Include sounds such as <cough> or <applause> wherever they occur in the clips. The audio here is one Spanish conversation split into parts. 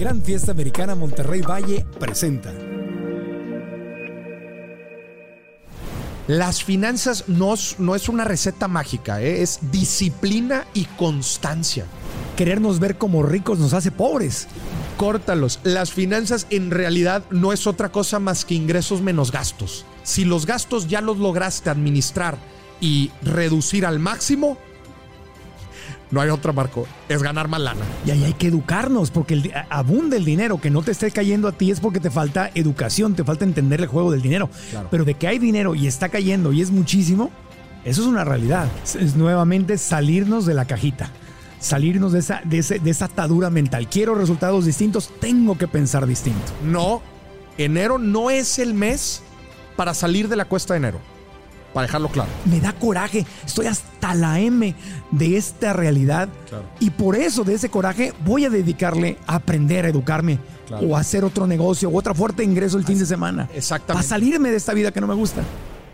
Gran Fiesta Americana Monterrey Valle presenta. Las finanzas no, es- no es una receta mágica, ¿eh? es disciplina y constancia. Querernos ver como ricos nos hace pobres. Córtalos. Las finanzas en realidad no es otra cosa más que ingresos menos gastos. Si los gastos ya los lograste administrar y reducir al máximo, no hay otra, Marco. Es ganar más lana. Y ahí hay que educarnos, porque el, abunda el dinero. Que no te esté cayendo a ti es porque te falta educación, te falta entender el juego del dinero. Claro. Pero de que hay dinero y está cayendo y es muchísimo, eso es una realidad. Es, es nuevamente salirnos de la cajita. Salirnos de esa, de, ese- de esa atadura mental. Quiero resultados distintos, tengo que pensar distinto. No, enero no es el mes para salir de la cuesta de enero. Para dejarlo claro. me da coraje. Estoy hasta la M de esta realidad. Claro. Y por eso, de ese coraje, voy a dedicarle a aprender a educarme Claro. o a hacer otro negocio o otra fuerte ingreso el fin de semana. Exactamente. Para salirme de esta vida que no me gusta.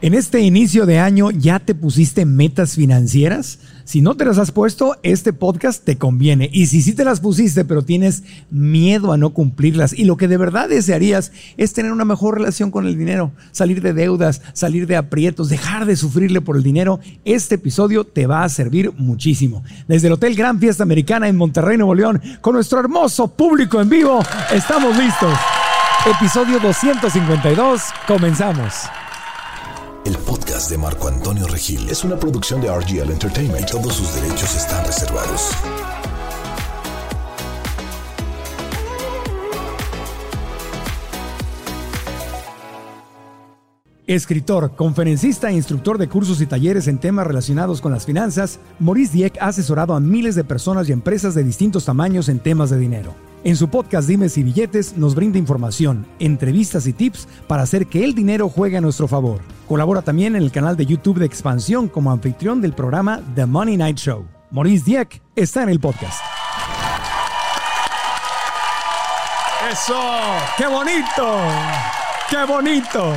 En este inicio de año, ¿ya te pusiste metas financieras? Si no te las has puesto, este podcast te conviene. Y si sí te las pusiste, pero tienes miedo a no cumplirlas y lo que de verdad desearías es tener una mejor relación con el dinero, salir de deudas, salir de aprietos, dejar de sufrirle por el dinero, este episodio te va a servir muchísimo. Desde el Hotel Gran Fiesta Americana en Monterrey, Nuevo León, con nuestro hermoso público en vivo, estamos listos. Episodio 252, comenzamos. El podcast de Marco Antonio Regil es una producción de RGL Entertainment y todos sus derechos están reservados. Escritor, conferencista e instructor de cursos y talleres en temas relacionados con las finanzas, Maurice Dieck ha asesorado a miles de personas y empresas de distintos tamaños en temas de dinero. En su podcast Dimes y Billetes nos brinda información, entrevistas y tips para hacer que el dinero juegue a nuestro favor. Colabora también en el canal de YouTube de Expansión como anfitrión del programa The Money Night Show. Maurice Dieck está en el podcast. ¡Eso! ¡Qué bonito! ¡Qué bonito!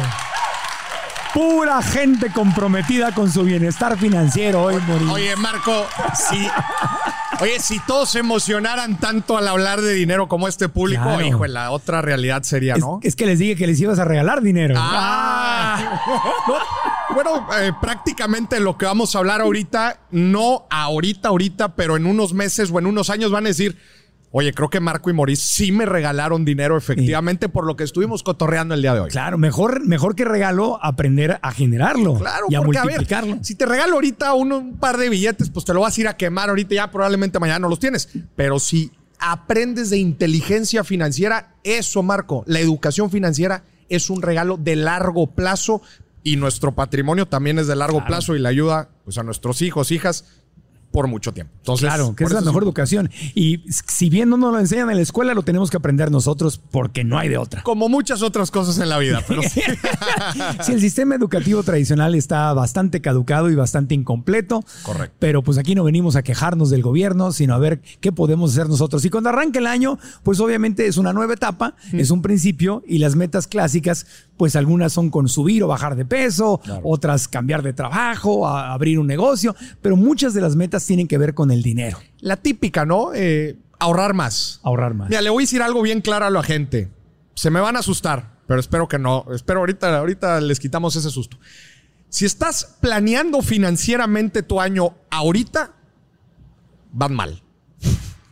Pura gente comprometida con su bienestar financiero hoy, Maurice. Oye, Marco, si, oye, si todos se emocionaran tanto al hablar de dinero como este público, Claro. hijo, la otra realidad sería, es, ¿no? es que les dije que les ibas a regalar dinero. Ah. No, <laughs> bueno, eh, prácticamente lo que vamos a hablar ahorita, no ahorita, ahorita, pero en unos meses o en unos años van a decir, oye, creo que Marco y Maurice sí me regalaron dinero efectivamente por lo que estuvimos cotorreando el día de hoy. Claro, mejor, mejor que regalo aprender a generarlo Claro, y a porque, multiplicarlo. ver, si te regalo ahorita un, un par de billetes, pues te lo vas a ir a quemar ahorita ya probablemente mañana no los tienes. Pero si aprendes de inteligencia financiera, eso, Marco, la educación financiera es un regalo de largo plazo y nuestro patrimonio también es de largo plazo y le ayuda pues, a nuestros hijos, hijas por mucho tiempo. Entonces, Claro, que es la mejor educación. Y si bien no nos lo enseñan en la escuela, lo tenemos que aprender nosotros porque no hay de otra. Como muchas otras cosas en la vida, pero sí. <laughs> Si el sistema educativo tradicional está bastante caducado y bastante incompleto. Correcto. Pero pues aquí no venimos a quejarnos del gobierno, sino a ver qué podemos hacer nosotros. Y cuando arranca el año, pues obviamente es una nueva etapa, es un principio y las metas clásicas, pues algunas son con subir o bajar de peso, otras cambiar de trabajo, a- abrir un negocio, pero muchas de las metas tienen que ver con el dinero, la típica, ¿no? Eh, ahorrar más. ahorrar más. Mira, le voy a decir algo bien claro a la gente. Se me van a asustar, pero espero que no. Espero ahorita, ahorita les quitamos ese susto. Si estás planeando financieramente tu año ahorita, van mal.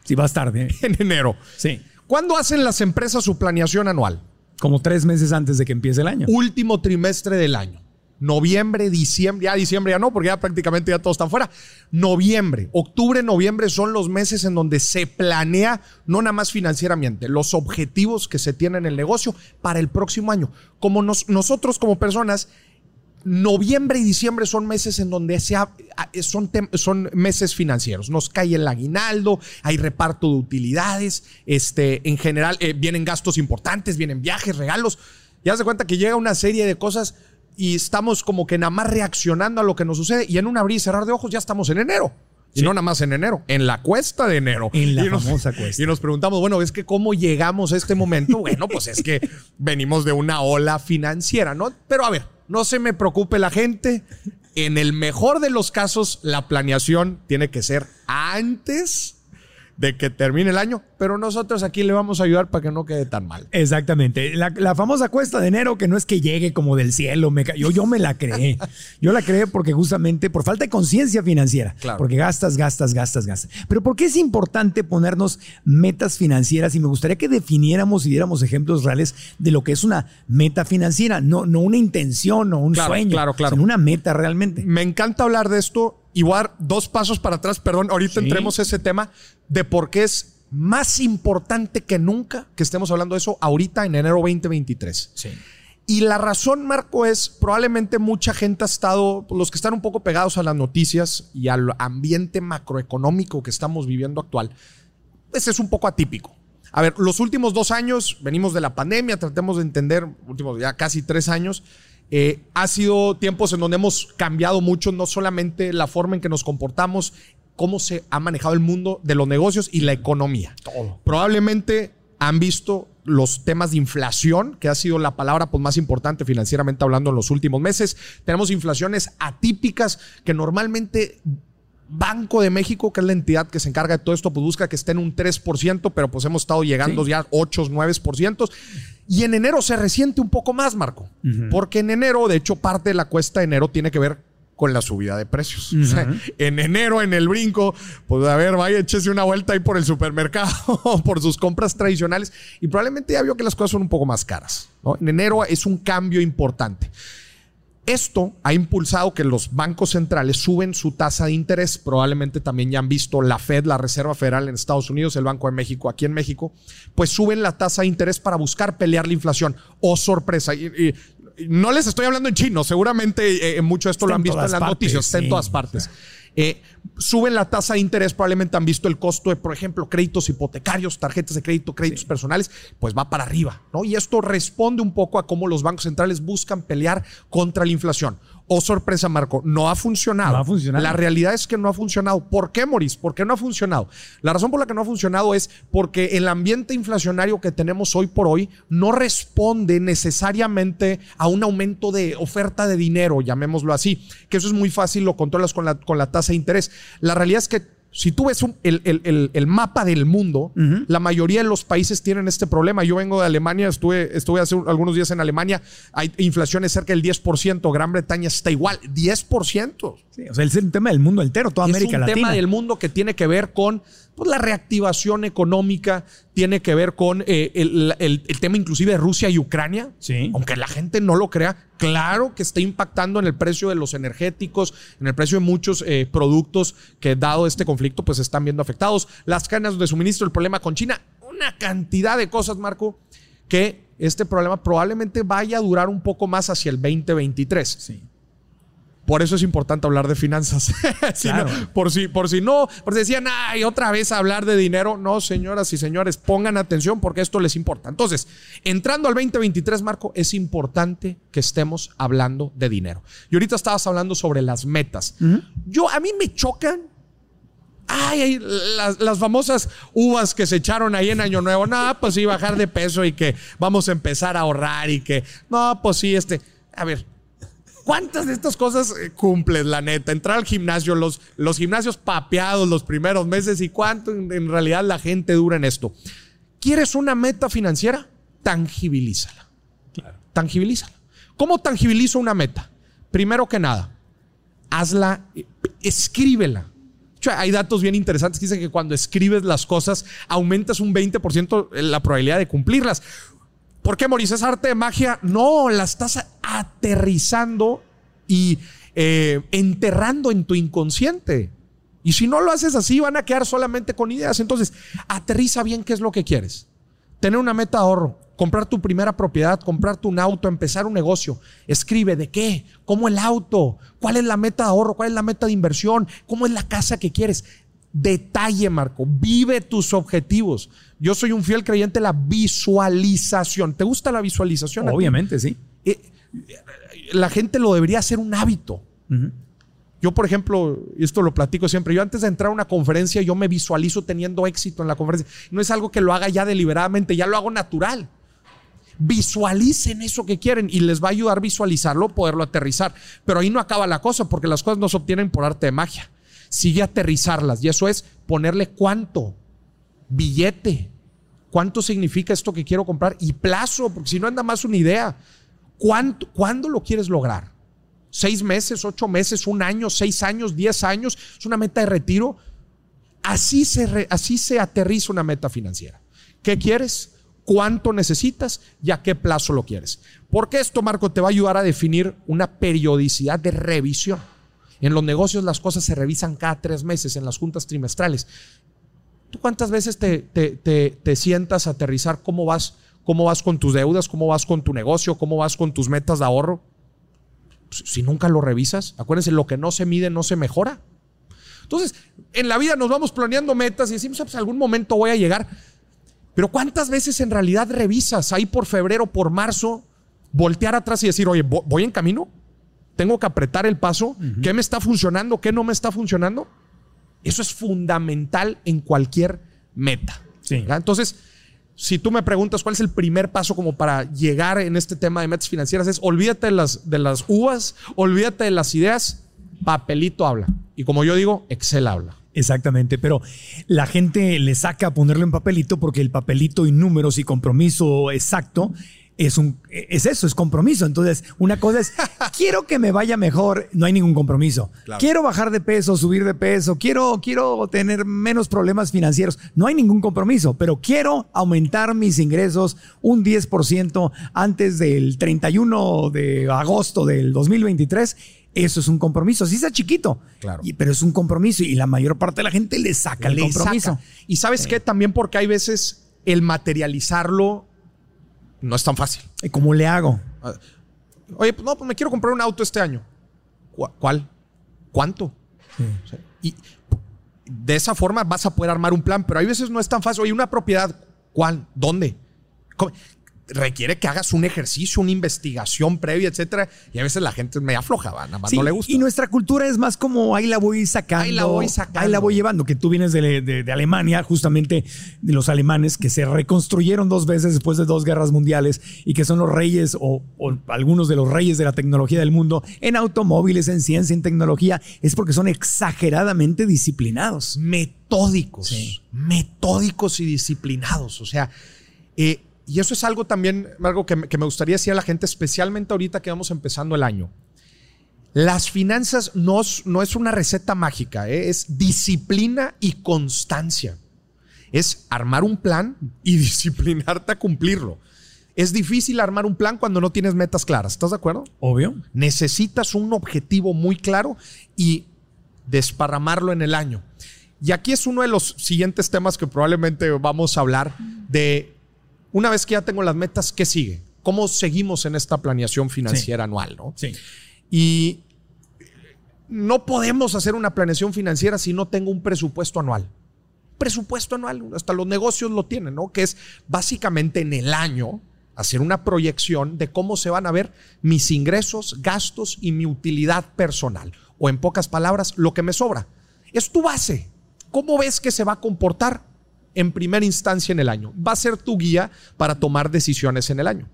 Si vas tarde. <laughs> En enero. Sí. ¿Cuándo hacen las empresas su planeación anual? Como tres meses antes de que empiece el año. Último trimestre del año. Noviembre, diciembre, ya diciembre ya no, porque ya prácticamente ya todo está fuera. Noviembre, octubre, noviembre son los meses en donde se planea, no nada más financieramente, los objetivos que se tienen en el negocio para el próximo año. Como nos- nosotros como personas, noviembre y diciembre son meses en donde se ha- son, son meses financieros. Nos cae el aguinaldo, hay reparto de utilidades, este, en general eh, vienen gastos importantes, vienen viajes, regalos. Ya se cuenta que llega una serie de cosas y estamos como que nada más reaccionando a lo que nos sucede y en un abrir y cerrar de ojos ya estamos en enero. Y no nada más en enero, en la cuesta de enero. En la Y nos- famosa cuesta. Y nos preguntamos, bueno, es que cómo llegamos a este momento. Bueno, pues es que venimos de una ola financiera, ¿no? Pero a ver, no se me preocupe la gente. En el mejor de los casos, la planeación tiene que ser antes de que termine el año, pero nosotros aquí le vamos a ayudar para que no quede tan mal. Exactamente. La, la famosa cuesta de enero que no es que llegue como del cielo, me cayó, yo me la creé. Yo la creé porque justamente por falta de conciencia financiera, Claro. porque gastas, gastas, gastas, gastas. Pero ¿por qué es importante ponernos metas financieras? Y me gustaría que definiéramos y diéramos ejemplos reales de lo que es una meta financiera, no, no una intención o un Claro, sueño, claro, claro. sino una meta realmente. Me encanta hablar de esto y voy a dar dos pasos para atrás, perdón, ahorita Sí. entremos a ese tema de por qué es más importante que nunca que estemos hablando de eso ahorita en enero 2023. Sí. Y la razón, Marco, es probablemente mucha gente ha estado, los que están un poco pegados a las noticias y al ambiente macroeconómico que estamos viviendo actual, pues es un poco atípico. A ver, los últimos dos años, venimos de la pandemia, tratemos de entender, últimos ya casi tres años, eh, ha sido tiempos en donde hemos cambiado mucho, no solamente la forma en que nos comportamos, cómo se ha manejado el mundo de los negocios y la economía. Todo. Probablemente han visto los temas de inflación, que ha sido la palabra pues, más importante financieramente hablando en los últimos meses. Tenemos inflaciones atípicas que normalmente Banco de México, que es la entidad que se encarga de todo esto, pues busca que esté en un 3%, pero pues hemos estado llegando Sí. ya a 8, 9%. Y en enero se resiente un poco más, Marco, porque en enero, de hecho, parte de la cuesta de enero tiene que ver con la subida de precios. O sea, en enero, en el brinco, pues a ver, vaya, échese una vuelta ahí por el supermercado, <laughs> por sus compras tradicionales, y probablemente ya vio que las cosas son un poco más caras. ¿no? En enero es un cambio importante. Esto ha impulsado que los bancos centrales suben su tasa de interés. Probablemente también ya han visto la Fed, la Reserva Federal en Estados Unidos, el Banco de México aquí en México, pues suben la tasa de interés para buscar pelear la inflación. Oh, sorpresa. Y- no les estoy hablando en chino, seguramente eh, mucho de esto Está lo han visto en las partes, noticias, está sí. en todas partes. Eh, suben la tasa de interés, probablemente han visto el costo de, por ejemplo, créditos hipotecarios, tarjetas de crédito, créditos personales, pues va para arriba, ¿no? Y esto responde un poco a cómo los bancos centrales buscan pelear contra la inflación. Oh, sorpresa, Marco, no ha funcionado. No ha funcionado. La realidad es que no ha funcionado. ¿Por qué, Moris? ¿Por qué no ha funcionado? La razón por la que no ha funcionado es porque el ambiente inflacionario que tenemos hoy por hoy no responde necesariamente a un aumento de oferta de dinero, llamémoslo así, que eso es muy fácil, lo controlas con la, con la tasa de interés. La realidad es que si tú ves un- el, el- el- el mapa del mundo, la mayoría de los países tienen este problema. Yo vengo de Alemania, estuve, estuve hace un- algunos días en Alemania, hay inflaciones cerca del 10%, Gran Bretaña está igual, 10%. Sí, o sea, es el tema del mundo entero, toda América es un Latina. tema del mundo que tiene que ver con pues, la reactivación económica, tiene que ver con eh, el, el- el tema inclusive de Rusia y Ucrania. Sí. Aunque la gente no lo crea, claro que está impactando en el precio de los energéticos, en el precio de muchos eh, productos que dado este conflicto pues están viendo afectados. Las cadenas de suministro, el problema con China, una cantidad de cosas, Marco, que este problema probablemente vaya a durar un poco más hacia el 2023. Sí. Por eso es importante hablar de finanzas. <laughs> Si Claro. no- por, si, por si no, por si decían, ay, otra vez hablar de dinero. No, señoras y señores, pongan atención porque esto les importa. Entonces, entrando al 2023, Marco, es importante que estemos hablando de dinero. Y ahorita estabas hablando sobre las metas. Yo, a mí me chocan. Ay, ay, las, las famosas uvas que se echaron ahí en Año Nuevo. No, pues sí, bajar de peso y que vamos a empezar a ahorrar y que, no, pues sí, este. A ver, ¿Cuántas de estas cosas eh, cumples, la neta? Entrar al gimnasio, los, los gimnasios papeados los primeros meses y cuánto en, en realidad la gente dura en esto. ¿Quieres una meta financiera? Tangibilízala. Claro. Tangibilízala. ¿Cómo tangibilizo una meta? Primero que nada, hazla, eh, escríbela. De hecho, hay datos bien interesantes que dicen que cuando escribes las cosas aumentas un 20% la probabilidad de cumplirlas. ¿Por qué, Maurice? ¿Es arte de magia? No, la estás aterrizando y eh, enterrando en tu inconsciente. Y si no lo haces así, van a quedar solamente con ideas. Entonces, aterriza bien qué es lo que quieres. Tener una meta de ahorro, comprar tu primera propiedad, comprarte un auto, empezar un negocio. Escribe de qué, cómo el auto, cuál es la meta de ahorro, cuál es la meta de inversión, cómo es la casa que quieres. Detalle, Marco, vive tus objetivos. Yo soy un fiel creyente de la visualización. ¿Te gusta la visualización? Obviamente, sí. Eh, la gente lo debería hacer un hábito. Yo, por ejemplo, esto lo platico siempre, yo antes de entrar a una conferencia, yo me visualizo teniendo éxito en la conferencia. No es algo que lo haga ya deliberadamente, ya lo hago natural. Visualicen eso que quieren y les va a ayudar a visualizarlo, poderlo aterrizar. Pero ahí no acaba la cosa, porque las cosas no se obtienen por arte de magia. Sigue aterrizarlas y eso es ponerle cuánto. billete. ¿Cuánto significa esto que quiero comprar? Y plazo, porque si no anda más una idea. ¿Cuánto, ¿Cuándo lo quieres lograr? ¿Seis meses, ocho meses, un año, seis años, diez años? ¿Es una meta de retiro? Así se, así se aterriza una meta financiera. ¿Qué quieres? ¿Cuánto necesitas y a qué plazo lo quieres? Porque esto, Marco, te va a ayudar a definir una periodicidad de revisión. En los negocios las cosas se revisan cada tres meses en las juntas trimestrales. ¿Tú cuántas veces te, te, sientas a aterrizar cómo vas, cómo vas con tus deudas, cómo vas con tu negocio, cómo vas con tus metas de ahorro? Pues, si nunca lo revisas, acuérdense, lo que no se mide no se mejora. Entonces, en la vida nos vamos planeando metas y decimos, ah, pues algún momento voy a llegar. Pero ¿cuántas veces en realidad revisas ahí por febrero, por marzo, voltear atrás y decir, oye, voy en camino? tengo que apretar el paso, qué me está funcionando, qué no me está funcionando. Eso es fundamental en cualquier meta. Entonces, si tú me preguntas cuál es el primer paso como para llegar en este tema de metas financieras, es olvídate de las, de las uvas, olvídate de las ideas, papelito habla. Y como yo digo, Excel habla. Exactamente, pero la gente le saca a ponerle en papelito porque el papelito y números y compromiso exacto es, un, es eso, es compromiso. Entonces, una cosa es, <laughs> quiero que me vaya mejor, no hay ningún compromiso. Quiero bajar de peso, subir de peso, quiero, quiero tener menos problemas financieros, no hay ningún compromiso, pero quiero aumentar mis ingresos un 10% antes del 31 de agosto del 2023. Eso es un compromiso. Así está chiquito, claro. pero es un compromiso y la mayor parte de la gente le saca el compromiso. Y sabes qué? También porque hay veces el materializarlo no es tan fácil. ¿Y cómo le hago? Ah, oye, pues no, pues me quiero comprar un auto este año. ¿Cuál? ¿Cuánto? y de esa forma vas a poder armar un plan, pero hay veces no es tan fácil. Oye, una propiedad, ¿cuál? ¿Dónde? Requiere que hagas un ejercicio, una investigación previa, etcétera. Y a veces la gente es media floja, nada más no le gusta. Y nuestra cultura es más como ahí la voy sacando. Ahí la voy sacando. Ahí la voy llevando. Que tú vienes de, Alemania, justamente de los alemanes que se reconstruyeron dos veces después de dos guerras mundiales y que son los reyes o, algunos de los reyes de la tecnología del mundo en automóviles, en ciencia, en tecnología. Es porque son exageradamente disciplinados. Metódicos. Metódicos y disciplinados. O sea, eh, y eso es algo también, algo que, me gustaría decir a la gente, especialmente ahorita que vamos empezando el año. Las finanzas no, no es una receta mágica, ¿eh? es disciplina y constancia. Es armar un plan y <laughs> disciplinarte a cumplirlo. Es difícil armar un plan cuando no tienes metas claras. ¿Estás de acuerdo? Obvio. Necesitas un objetivo muy claro y desparramarlo en el año. Y aquí es uno de los siguientes temas que probablemente vamos a hablar de una vez que ya tengo las metas, ¿qué sigue? ¿Cómo seguimos en esta planeación financiera anual? ¿no? Sí. Y no podemos hacer una planeación financiera si no tengo un presupuesto anual. Presupuesto anual, hasta los negocios lo tienen, ¿no? Que es básicamente en el año hacer una proyección de cómo se van a ver mis ingresos, gastos y mi utilidad personal. O en pocas palabras, lo que me sobra. Es tu base. ¿Cómo ves que se va a comportar en primera instancia en el año. Va a ser tu guía para tomar decisiones en el año.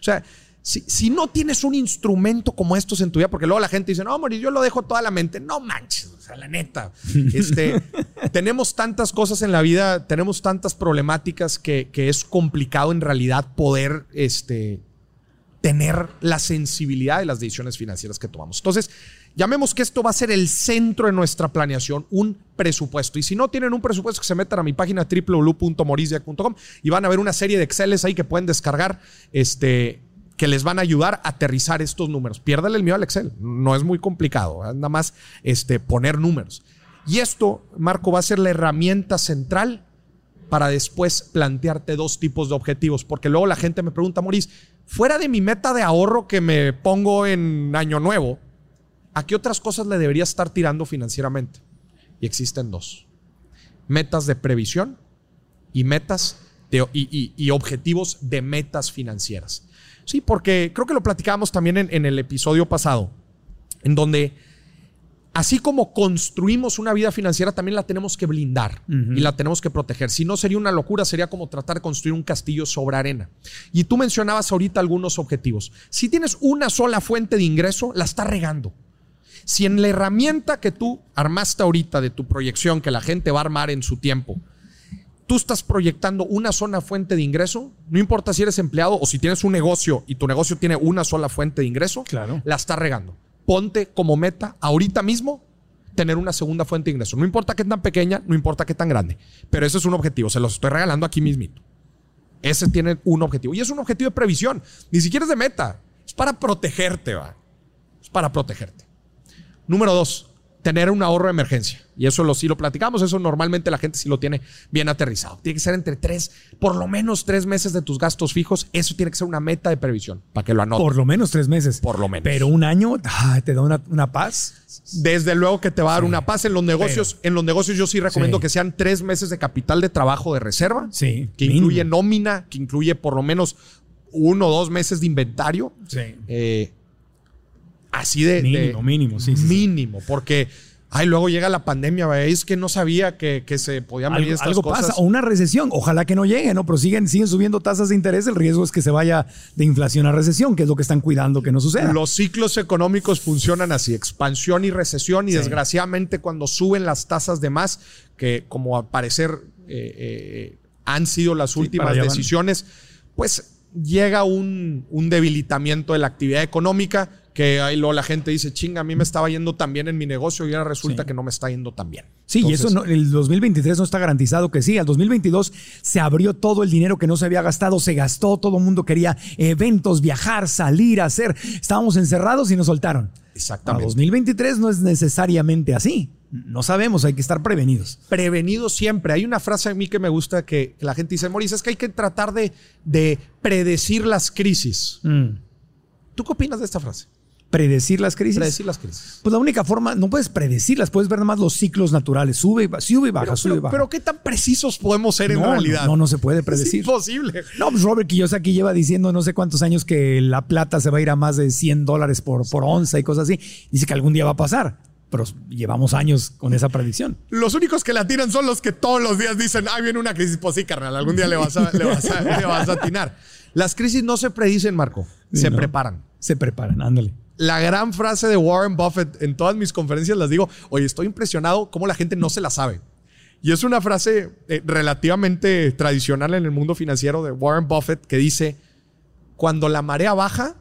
O sea, si, no tienes un instrumento como estos en tu vida, porque luego la gente dice, no, Moris, yo lo dejo toda la mente. No manches, o sea, la neta. <laughs> Este, tenemos tantas cosas en la vida, tenemos tantas problemáticas que, que es complicado en realidad poder este, tener la sensibilidad de las decisiones financieras que tomamos. Entonces, Llamemos que esto va a ser el centro de nuestra planeación, un presupuesto. Y si no tienen un presupuesto, que se metan a mi página www.morisdia.com y van a ver una serie de Exceles ahí que pueden descargar, este, que les van a ayudar a aterrizar estos números. Piérdale el miedo al Excel, no es muy complicado, nada más este, poner números. Y esto, Marco, va a ser la herramienta central para después plantearte dos tipos de objetivos, porque luego la gente me pregunta, Moris, fuera de mi meta de ahorro que me pongo en año nuevo, ¿a qué otras cosas le debería estar tirando financieramente? Y existen dos. Metas de previsión y metas y, objetivos de metas financieras. Sí, porque creo que lo platicábamos también en, el episodio pasado, en donde así como construimos una vida financiera, también la tenemos que blindar y la tenemos que proteger. Si no, sería una locura, sería como tratar de construir un castillo sobre arena. Y tú mencionabas ahorita algunos objetivos. Si tienes una sola fuente de ingreso, la estás regando. Si en la herramienta que tú armaste ahorita de tu proyección, que la gente va a armar en su tiempo, tú estás proyectando una sola fuente de ingreso, no importa si eres empleado o si tienes un negocio y tu negocio tiene una sola fuente de ingreso, Claro. la estás regando. Ponte como meta ahorita mismo tener una segunda fuente de ingreso. No importa qué tan pequeña, no importa qué tan grande, pero ese es un objetivo. Se los estoy regalando aquí mismito. Ese tiene un objetivo. Y es un objetivo de previsión. Ni siquiera es de meta. Es para protegerte, va. Es para protegerte. Número dos, tener un ahorro de emergencia. Y eso lo, si lo platicamos, eso normalmente la gente sí lo tiene bien aterrizado. Tiene que ser entre tres, por lo menos tres meses de tus gastos fijos. Eso tiene que ser una meta de previsión, para que lo anoten. Por lo menos tres meses. Por lo menos. Pero un año ay, te da una, una paz. Desde luego que te va a dar una paz en los negocios. en los negocios yo sí recomiendo Sí. que sean tres meses de capital de trabajo de reserva. Sí, Que mínimo. incluye nómina, que incluye por lo menos uno o dos meses de inventario. Sí. Eh, así de... de- Mínimo, mínimo, sí. Mínimo, porque... Ay, luego llega la pandemia, es que no sabía que, que se podían venir Algo, estas algo cosas. pasa, o una recesión, ojalá que no llegue, ¿no? Pero siguen, siguen subiendo tasas de interés, el riesgo es que se vaya de inflación a recesión, que es lo que están cuidando que no suceda. Los ciclos económicos funcionan así, expansión y recesión, y Sí. desgraciadamente cuando suben las tasas de más, que como al parecer eh, eh, han sido las últimas van. decisiones, pues llega un, un debilitamiento de la actividad económica, que ahí luego la gente dice, chinga, a mí me estaba yendo tan bien en mi negocio y ahora resulta Sí. que no me está yendo tan bien. Sí, y eso no, el 2023 no está garantizado que sí. Al 2022 se abrió todo el dinero que no se había gastado, se gastó, todo el mundo quería eventos, viajar, salir, hacer. Estábamos encerrados y nos soltaron. Exactamente. Para 2023 no es necesariamente así. No sabemos, hay que estar prevenidos. prevenido siempre. Hay una frase a mí que me gusta que, que la gente dice, Maurice, es que hay que tratar de, de predecir las crisis. Mm. ¿Tú qué opinas de esta frase? Predecir las crisis. Predecir las crisis. Pues la única forma, no puedes predecirlas, puedes ver nada más los ciclos naturales. Sube y baja, sube y baja, Pero, sube y baja. pero ¿qué tan precisos podemos ser en realidad? no, no se puede Es predecir. imposible. No, pues Robert Kiyosaki lleva diciendo no sé cuántos años que la plata se va a ir a más de 100 dólares por, por onza y cosas así. Dice que algún día va a pasar, pero llevamos años con esa predicción. Los únicos que la tiran son los que todos los días dicen, ah, viene una crisis. Pues sí, carnal, algún día le vas a, le vas a, le vas a atinar. Las crisis no se predicen, Marco, Sí, se ¿no? preparan. Se preparan, ándale. La gran frase de Warren Buffett en todas mis conferencias las digo, oye, estoy impresionado cómo la gente no se la sabe. Y es una frase eh, relativamente tradicional en el mundo financiero de Warren Buffett que dice, cuando la marea baja,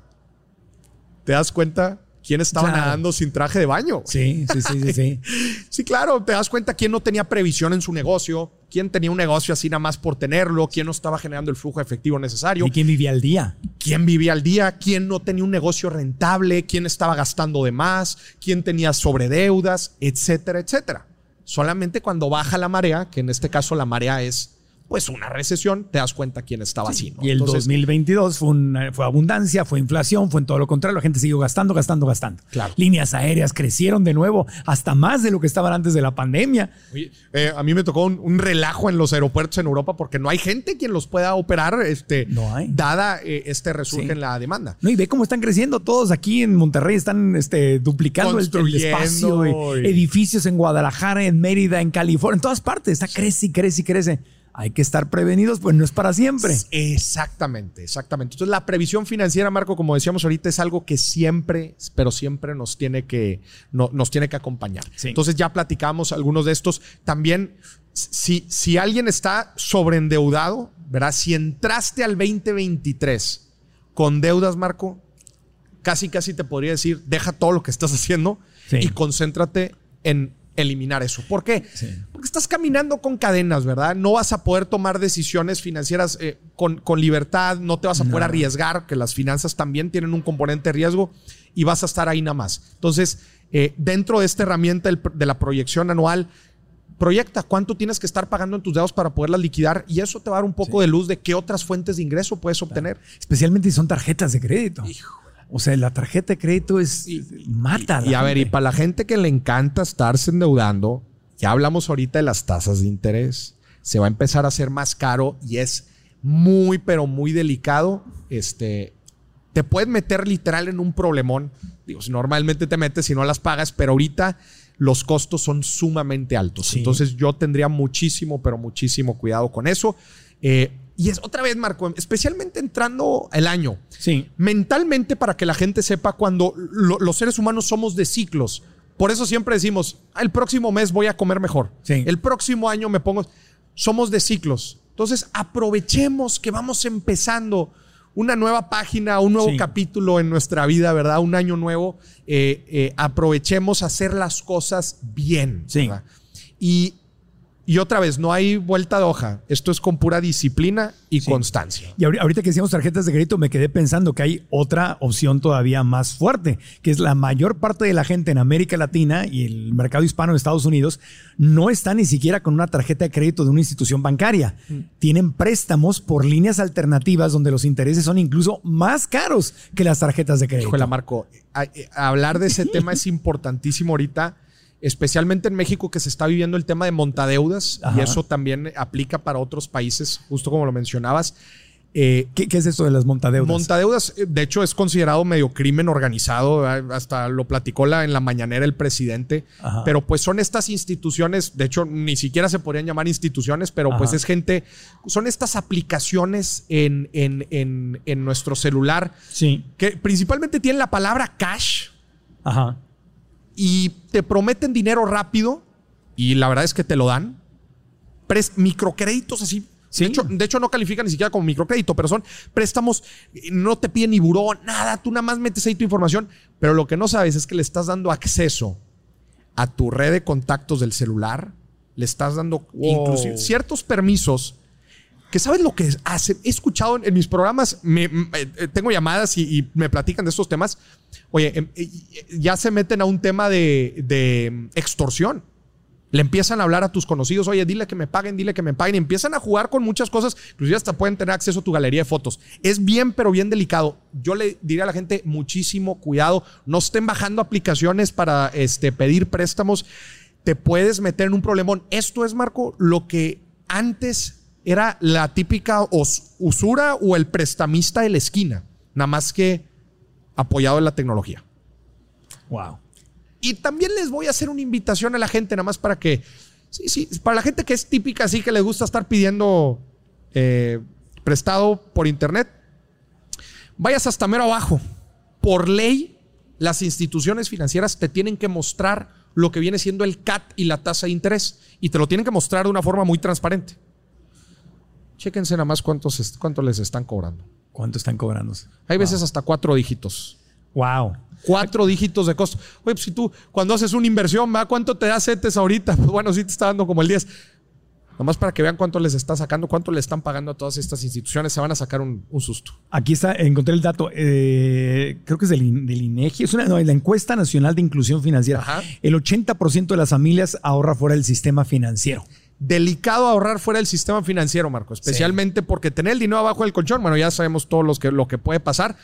te das cuenta quién estaba Claro. nadando sin traje de baño. Sí, sí, sí, sí, sí. <laughs> Sí, claro, te das cuenta quién no tenía previsión en su negocio, quién tenía un negocio así nada más por tenerlo, quién no estaba generando el flujo efectivo necesario, ¿Y quién vivía al día? quién vivía al día, quién no tenía un negocio rentable, quién estaba gastando de más, quién tenía sobredeudas, etcétera, etcétera. Solamente cuando baja la marea, que en este caso la marea es pues una recesión, te das cuenta quién estaba así. ¿no? Y el Entonces, 2022 fue, una- fue abundancia, fue inflación, fue en todo lo contrario. La gente siguió gastando, gastando, gastando. Claro. Líneas aéreas crecieron de nuevo hasta más de lo que estaban antes de la pandemia. Oye, eh, a mí me tocó un, un relajo en los aeropuertos en Europa porque no hay gente quien los pueda operar, este, No hay. dada eh, este resurge Sí. en la demanda. No, y ve cómo están creciendo todos aquí en Monterrey, están este, duplicando el, el espacio, y edificios en Guadalajara, en Mérida, en California, en todas partes, está crece y crece y crece. Hay que estar prevenidos, pues no es para siempre. Exactamente, exactamente. Entonces la previsión financiera, Marco, como decíamos ahorita, es algo que siempre, pero siempre nos tiene que, no- nos tiene que acompañar. Sí. Entonces ya platicamos algunos de estos. También, si, si alguien está sobreendeudado, ¿verdad? Si entraste al 2023 con deudas, Marco, casi, casi te podría decir, deja todo lo que estás haciendo Sí. y concéntrate en eliminar eso. ¿Por qué? Sí. Porque estás caminando con cadenas, ¿verdad? No vas a poder tomar decisiones financieras eh, con, con libertad, no te vas a poder arriesgar, que las finanzas también tienen un componente de riesgo y vas a estar ahí nada más. Entonces, eh, dentro de esta herramienta de la proyección anual, proyecta cuánto tienes que estar pagando en tus deudas para poderlas liquidar y eso te va a dar un poco de luz de qué otras fuentes de ingreso puedes obtener. Especialmente si son tarjetas de crédito. O sea, la tarjeta de crédito es mata. Y a ver, y para la gente que le encanta estarse endeudando, ya hablamos ahorita de las tasas de interés. Se va a empezar a hacer más caro y es muy, pero muy delicado. Este, te puedes meter literal en un problemón. Digo, si normalmente te metes si no las pagas, pero ahorita los costos son sumamente altos. Sí. Entonces yo tendría muchísimo, pero muchísimo cuidado con eso. Eh, y es otra vez, Marco, especialmente entrando el año Sí. mentalmente para que la gente sepa cuando lo- los seres humanos somos de ciclos. Por eso siempre decimos, "Ah, el próximo mes voy a comer mejor. Sí. El próximo año me pongo... somos de ciclos. Entonces, aprovechemos que vamos empezando una nueva página, un nuevo Sí. capítulo en nuestra vida, ¿verdad? Un año nuevo. Eh, eh, aprovechemos a hacer las cosas bien. Sí. ¿verdad? Y, y otra vez, no hay vuelta de hoja. Esto es con pura disciplina y Sí. constancia. Y ahori- ahorita que decíamos tarjetas de crédito, me quedé pensando que hay otra opción todavía más fuerte, que es la mayor parte de la gente en América Latina y el mercado hispano en Estados Unidos no está ni siquiera con una tarjeta de crédito de una institución bancaria. Tienen préstamos por líneas alternativas donde los intereses son incluso más caros que las tarjetas de crédito. Híjole, Marco, a- eh, hablar de ese tema es <laughs> importantísimo ahorita, especialmente en México que se está viviendo el tema de montadeudas Ajá. y eso también aplica para otros países, justo como lo mencionabas. Eh, ¿Qué, qué es esto de las montadeudas? Montadeudas, eh, de hecho, es considerado medio crimen organizado. ¿verdad? Hasta lo platicó la, en la mañanera el presidente. Ajá. Pero pues son estas instituciones, de hecho, ni siquiera se podrían llamar instituciones, pero pues es gente, son estas aplicaciones en, en, en, en nuestro celular sí. que principalmente tienen la palabra cash Ajá. Y te prometen dinero rápido y la verdad es que te lo dan. Pres- microcréditos así. Sí. De, hecho, de hecho, no califican ni siquiera como microcrédito, pero son préstamos, eh, no te piden ni buró, nada, tú nada más metes ahí tu información, pero lo que no sabes es que le estás dando acceso a tu red de contactos del celular, le estás dando inclusive ciertos permisos que sabes lo que hace. He escuchado en, en mis programas, me- eh, tengo llamadas y, me platican de estos temas. Oye, em, eh, ya se meten a un tema de, de extorsión. Le empiezan a hablar a tus conocidos, oye, dile que me paguen, dile que me paguen. Empiezan a jugar con muchas cosas, inclusive hasta pueden tener acceso a tu galería de fotos. Es bien, pero bien delicado. Yo le diría a la gente muchísimo cuidado. No estén bajando aplicaciones para este, pedir préstamos. Te puedes meter en un problemón. Esto es, Marco, lo que antes era la típica os- usura o el prestamista de la esquina. Nada más que apoyado en la tecnología. Wow. Y también les voy a hacer una invitación a la gente, nada más para que, sí, sí, para la gente que es típica, así que le gusta estar pidiendo eh, prestado por internet, vayas hasta mero abajo. Por ley, las instituciones financieras te tienen que mostrar lo que viene siendo el CAT y la tasa de interés. Y te lo tienen que mostrar de una forma muy transparente. Chéquense nada más cuántos, cuánto les están cobrando. ¿Cuánto están cobrando? Hay veces hasta cuatro dígitos. Wow. Cuatro dígitos de costo. Oye, pues si tú cuando haces una inversión, ¿va? ¿cuánto te da CETES ahorita? <laughs> Pues bueno, sí te está dando como el 10. Nomás para que vean cuánto les está sacando, cuánto le están pagando a todas estas instituciones, se van a sacar un, un susto. Aquí está, encontré el dato, eh, creo que es del, In- del INEGI, es una, no, la encuesta nacional de inclusión financiera. Ajá. El 80% de las familias ahorra fuera del sistema financiero. Delicado ahorrar fuera del sistema financiero, Marco, especialmente porque tener el dinero abajo del colchón, bueno, ya sabemos todos los que, lo que puede pasar.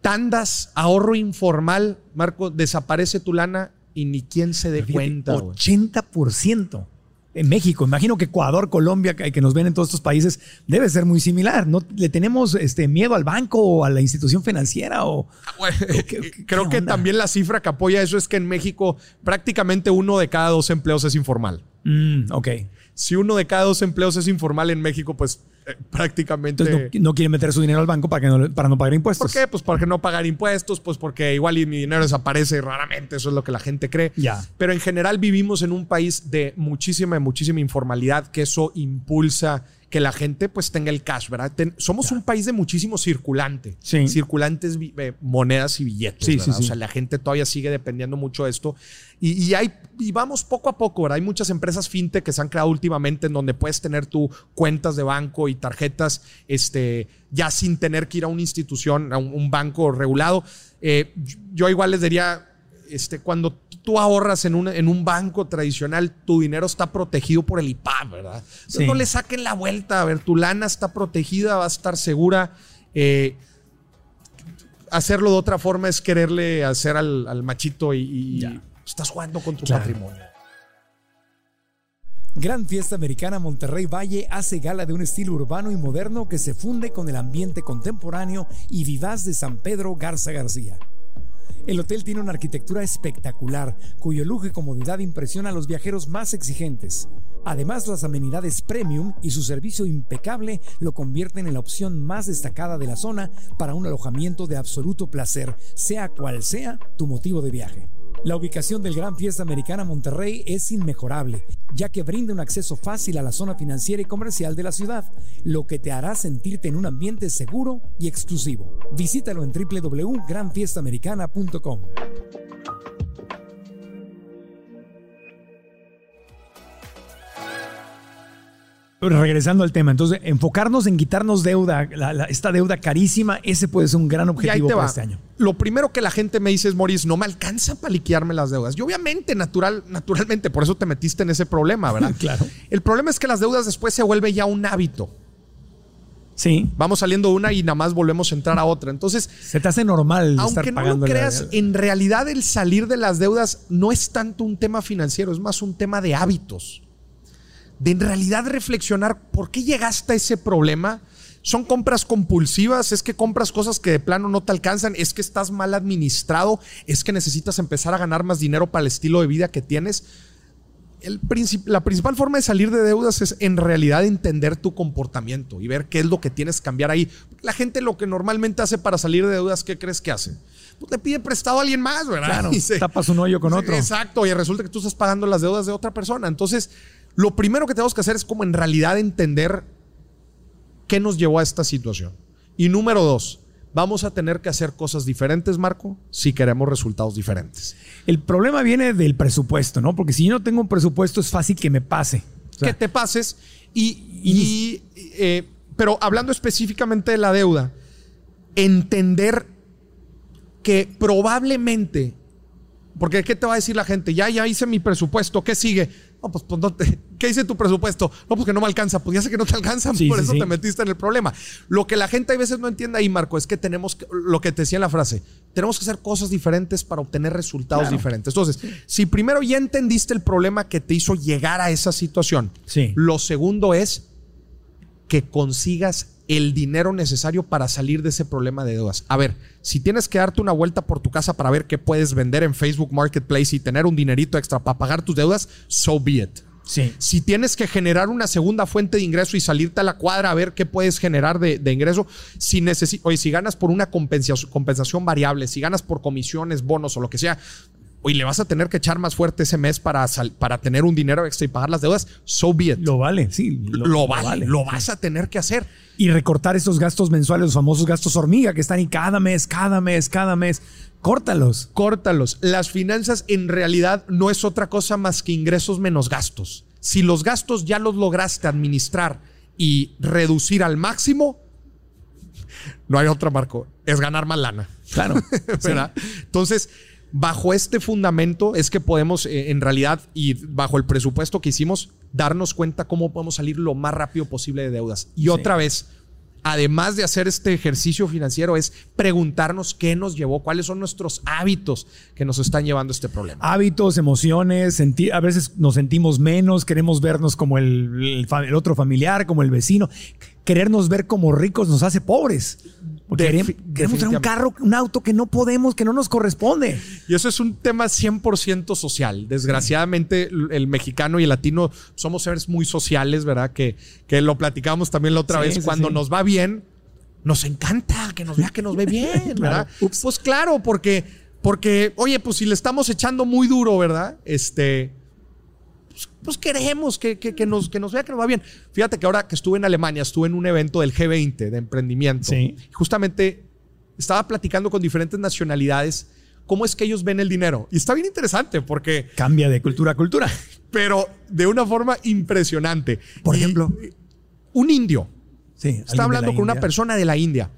Tandas, ahorro informal, Marco, desaparece tu lana y ni quien se dé Fíjate, cuenta. güey. 80% en México. Imagino que Ecuador, Colombia, que, nos ven en todos estos países, debe ser muy similar. ¿No le tenemos este miedo al banco o a la institución financiera o ¿Qué- qué- Creo qué que también la cifra que apoya eso es que en México prácticamente uno de cada dos empleos es informal. Mm, ok. Si uno de cada dos empleos es informal en México, pues eh, prácticamente... Entonces no, no quieren meter su dinero al banco para que no, para no pagar ¿Por impuestos. qué? Pues porque no pagar impuestos, pues porque igual y mi dinero desaparece raramente, eso es lo que la gente cree. Ya. Pero en general vivimos en un país de muchísima, muchísima informalidad, que eso impulsa que la gente pues tenga el cash, ¿verdad? Ten- somos un país de muchísimo circulante. Sí. Circulantes, eh, monedas y billetes, Sí, sí. O sea, la gente todavía sigue dependiendo mucho de esto. Y, y hay, y vamos poco a poco, ¿verdad? Hay muchas empresas fintech que se han creado últimamente en donde puedes tener tu cuentas de banco y tarjetas, este, ya sin tener que ir a una institución, a un, un banco regulado. Eh, yo igual les diría, este, cuando tú ahorras en un, en un banco tradicional, tu dinero está protegido por el IPAB, ¿verdad? Entonces, Sí. No le saquen la vuelta, a ver, tu lana está protegida, va a estar segura. Eh, hacerlo de otra forma es quererle hacer al, al machito y, estás jugando con tu Claro. patrimonio. Gran Fiesta Americana Monterrey Valle hace gala de un estilo urbano y moderno que se funde con el ambiente contemporáneo y vivaz de San Pedro Garza García. El hotel tiene una arquitectura espectacular, cuyo lujo y comodidad impresiona a los viajeros más exigentes. Además, las amenidades premium y su servicio impecable lo convierten en la opción más destacada de la zona para un alojamiento de absoluto placer, sea cual sea tu motivo de viaje. La ubicación del Gran Fiesta Americana Monterrey es inmejorable, ya que brinda un acceso fácil a la zona financiera y comercial de la ciudad, lo que te hará sentirte en un ambiente seguro y exclusivo. Visítalo en www.granfiestamericana.com. Regresando al tema, entonces enfocarnos en quitarnos deuda, esta deuda carísima, ese puede ser un gran objetivo para este año. Lo primero que la gente me dice es, Maurice, no me alcanza para liquidarme las deudas. Y obviamente, natural, naturalmente, por eso te metiste en ese problema, ¿verdad? <laughs> claro. El problema es que las deudas después se vuelve ya un hábito. Sí. Vamos saliendo de una y nada más volvemos a entrar a otra. Entonces. Se te hace normal. Aunque estar no lo creas, en realidad el salir de las deudas no es tanto un tema financiero, es más un tema de hábitos de en realidad reflexionar por qué llegaste a ese problema. ¿Son compras compulsivas? ¿Es que compras cosas que de plano no te alcanzan? ¿Es que estás mal administrado? ¿Es que necesitas empezar a ganar más dinero para el estilo de vida que tienes? El la principal forma de salir de deudas es en realidad entender tu comportamiento y ver qué es lo que tienes que cambiar ahí. La gente lo que normalmente hace para salir de deudas, ¿qué crees que hace? Pues le pide prestado a alguien más, ¿verdad? Claro, <laughs> y tapas un hoyo con otro. Exacto, y resulta que tú estás pagando las deudas de otra persona. Entonces, lo primero que tenemos que hacer es como en realidad entender qué nos llevó a esta situación. Y número dos, vamos a tener que hacer cosas diferentes, Marco, si queremos resultados diferentes. El problema viene del presupuesto, ¿no? Porque si yo no tengo un presupuesto es fácil que me pase. que te pases y, eh, pero hablando específicamente de la deuda, entender que probablemente, porque ¿qué te va a decir la gente? Ya, ya hice mi presupuesto, ¿qué sigue? No, pues, pues <laughs> ¿qué dice tu presupuesto? No, pues que no me alcanza. Pues ya sé que no te alcanza, por eso te metiste en el problema. Lo que la gente a veces no entiende ahí, Marco, es que tenemos, lo que te decía en la frase, tenemos que hacer cosas diferentes para obtener resultados diferentes. Entonces, si primero ya entendiste el problema que te hizo llegar a esa situación, lo segundo es que consigas el dinero necesario para salir de ese problema de deudas. A ver, si tienes que darte una vuelta por tu casa para ver qué puedes vender en Facebook Marketplace y tener un dinerito extra para pagar tus deudas, so be it. Sí. Si tienes que generar una segunda fuente de ingreso y salirte a la cuadra a ver qué puedes generar de, ingreso, si oye, si ganas por una compensación, compensación variable, si ganas por comisiones, bonos o lo que sea, y le vas a tener que echar más fuerte ese mes para, para tener un dinero extra y pagar las deudas, so be it. Lo vale, sí. Lo, vale, lo vas a tener que hacer. Y recortar esos gastos mensuales, los famosos gastos hormiga que están ahí cada mes, cada mes, cada mes. Córtalos. Córtalos. Las finanzas en realidad no es otra cosa más que ingresos menos gastos. Si los gastos ya los lograste administrar y reducir al máximo, no hay otra, Marco. Es ganar más lana. Claro. <laughs> Entonces, bajo este fundamento es que podemos, eh, en realidad, y bajo el presupuesto que hicimos, darnos cuenta cómo podemos salir lo más rápido posible de deudas. Y otra vez, además de hacer este ejercicio financiero, es preguntarnos qué nos llevó, cuáles son nuestros hábitos que nos están llevando a este problema. Hábitos, emociones, a veces nos sentimos menos, queremos vernos como el otro familiar, como el vecino. Querernos ver como ricos nos hace pobres queremos, tener un carro, un auto que no podemos, que no nos corresponde. Y eso es un tema 100% social. Desgraciadamente, el mexicano y el latino somos seres muy sociales, ¿verdad? Que, que lo platicamos también la otra vez. Cuando nos va bien, nos encanta que nos vea que nos ve <laughs> bien, ¿verdad? Pues claro, porque, porque, oye, pues si le estamos echando muy duro, ¿verdad? Este pues, pues, queremos que, nos, que nos vea que nos va bien. Fíjate que ahora que estuve en Alemania, estuve en un evento del G20 de emprendimiento. Sí. Justamente estaba platicando con diferentes nacionalidades cómo es que ellos ven el dinero. Y está bien interesante porque... Cambia de cultura a cultura. <laughs> Pero de una forma impresionante. Por ejemplo, un indio. Sí, está hablando con una persona de la India.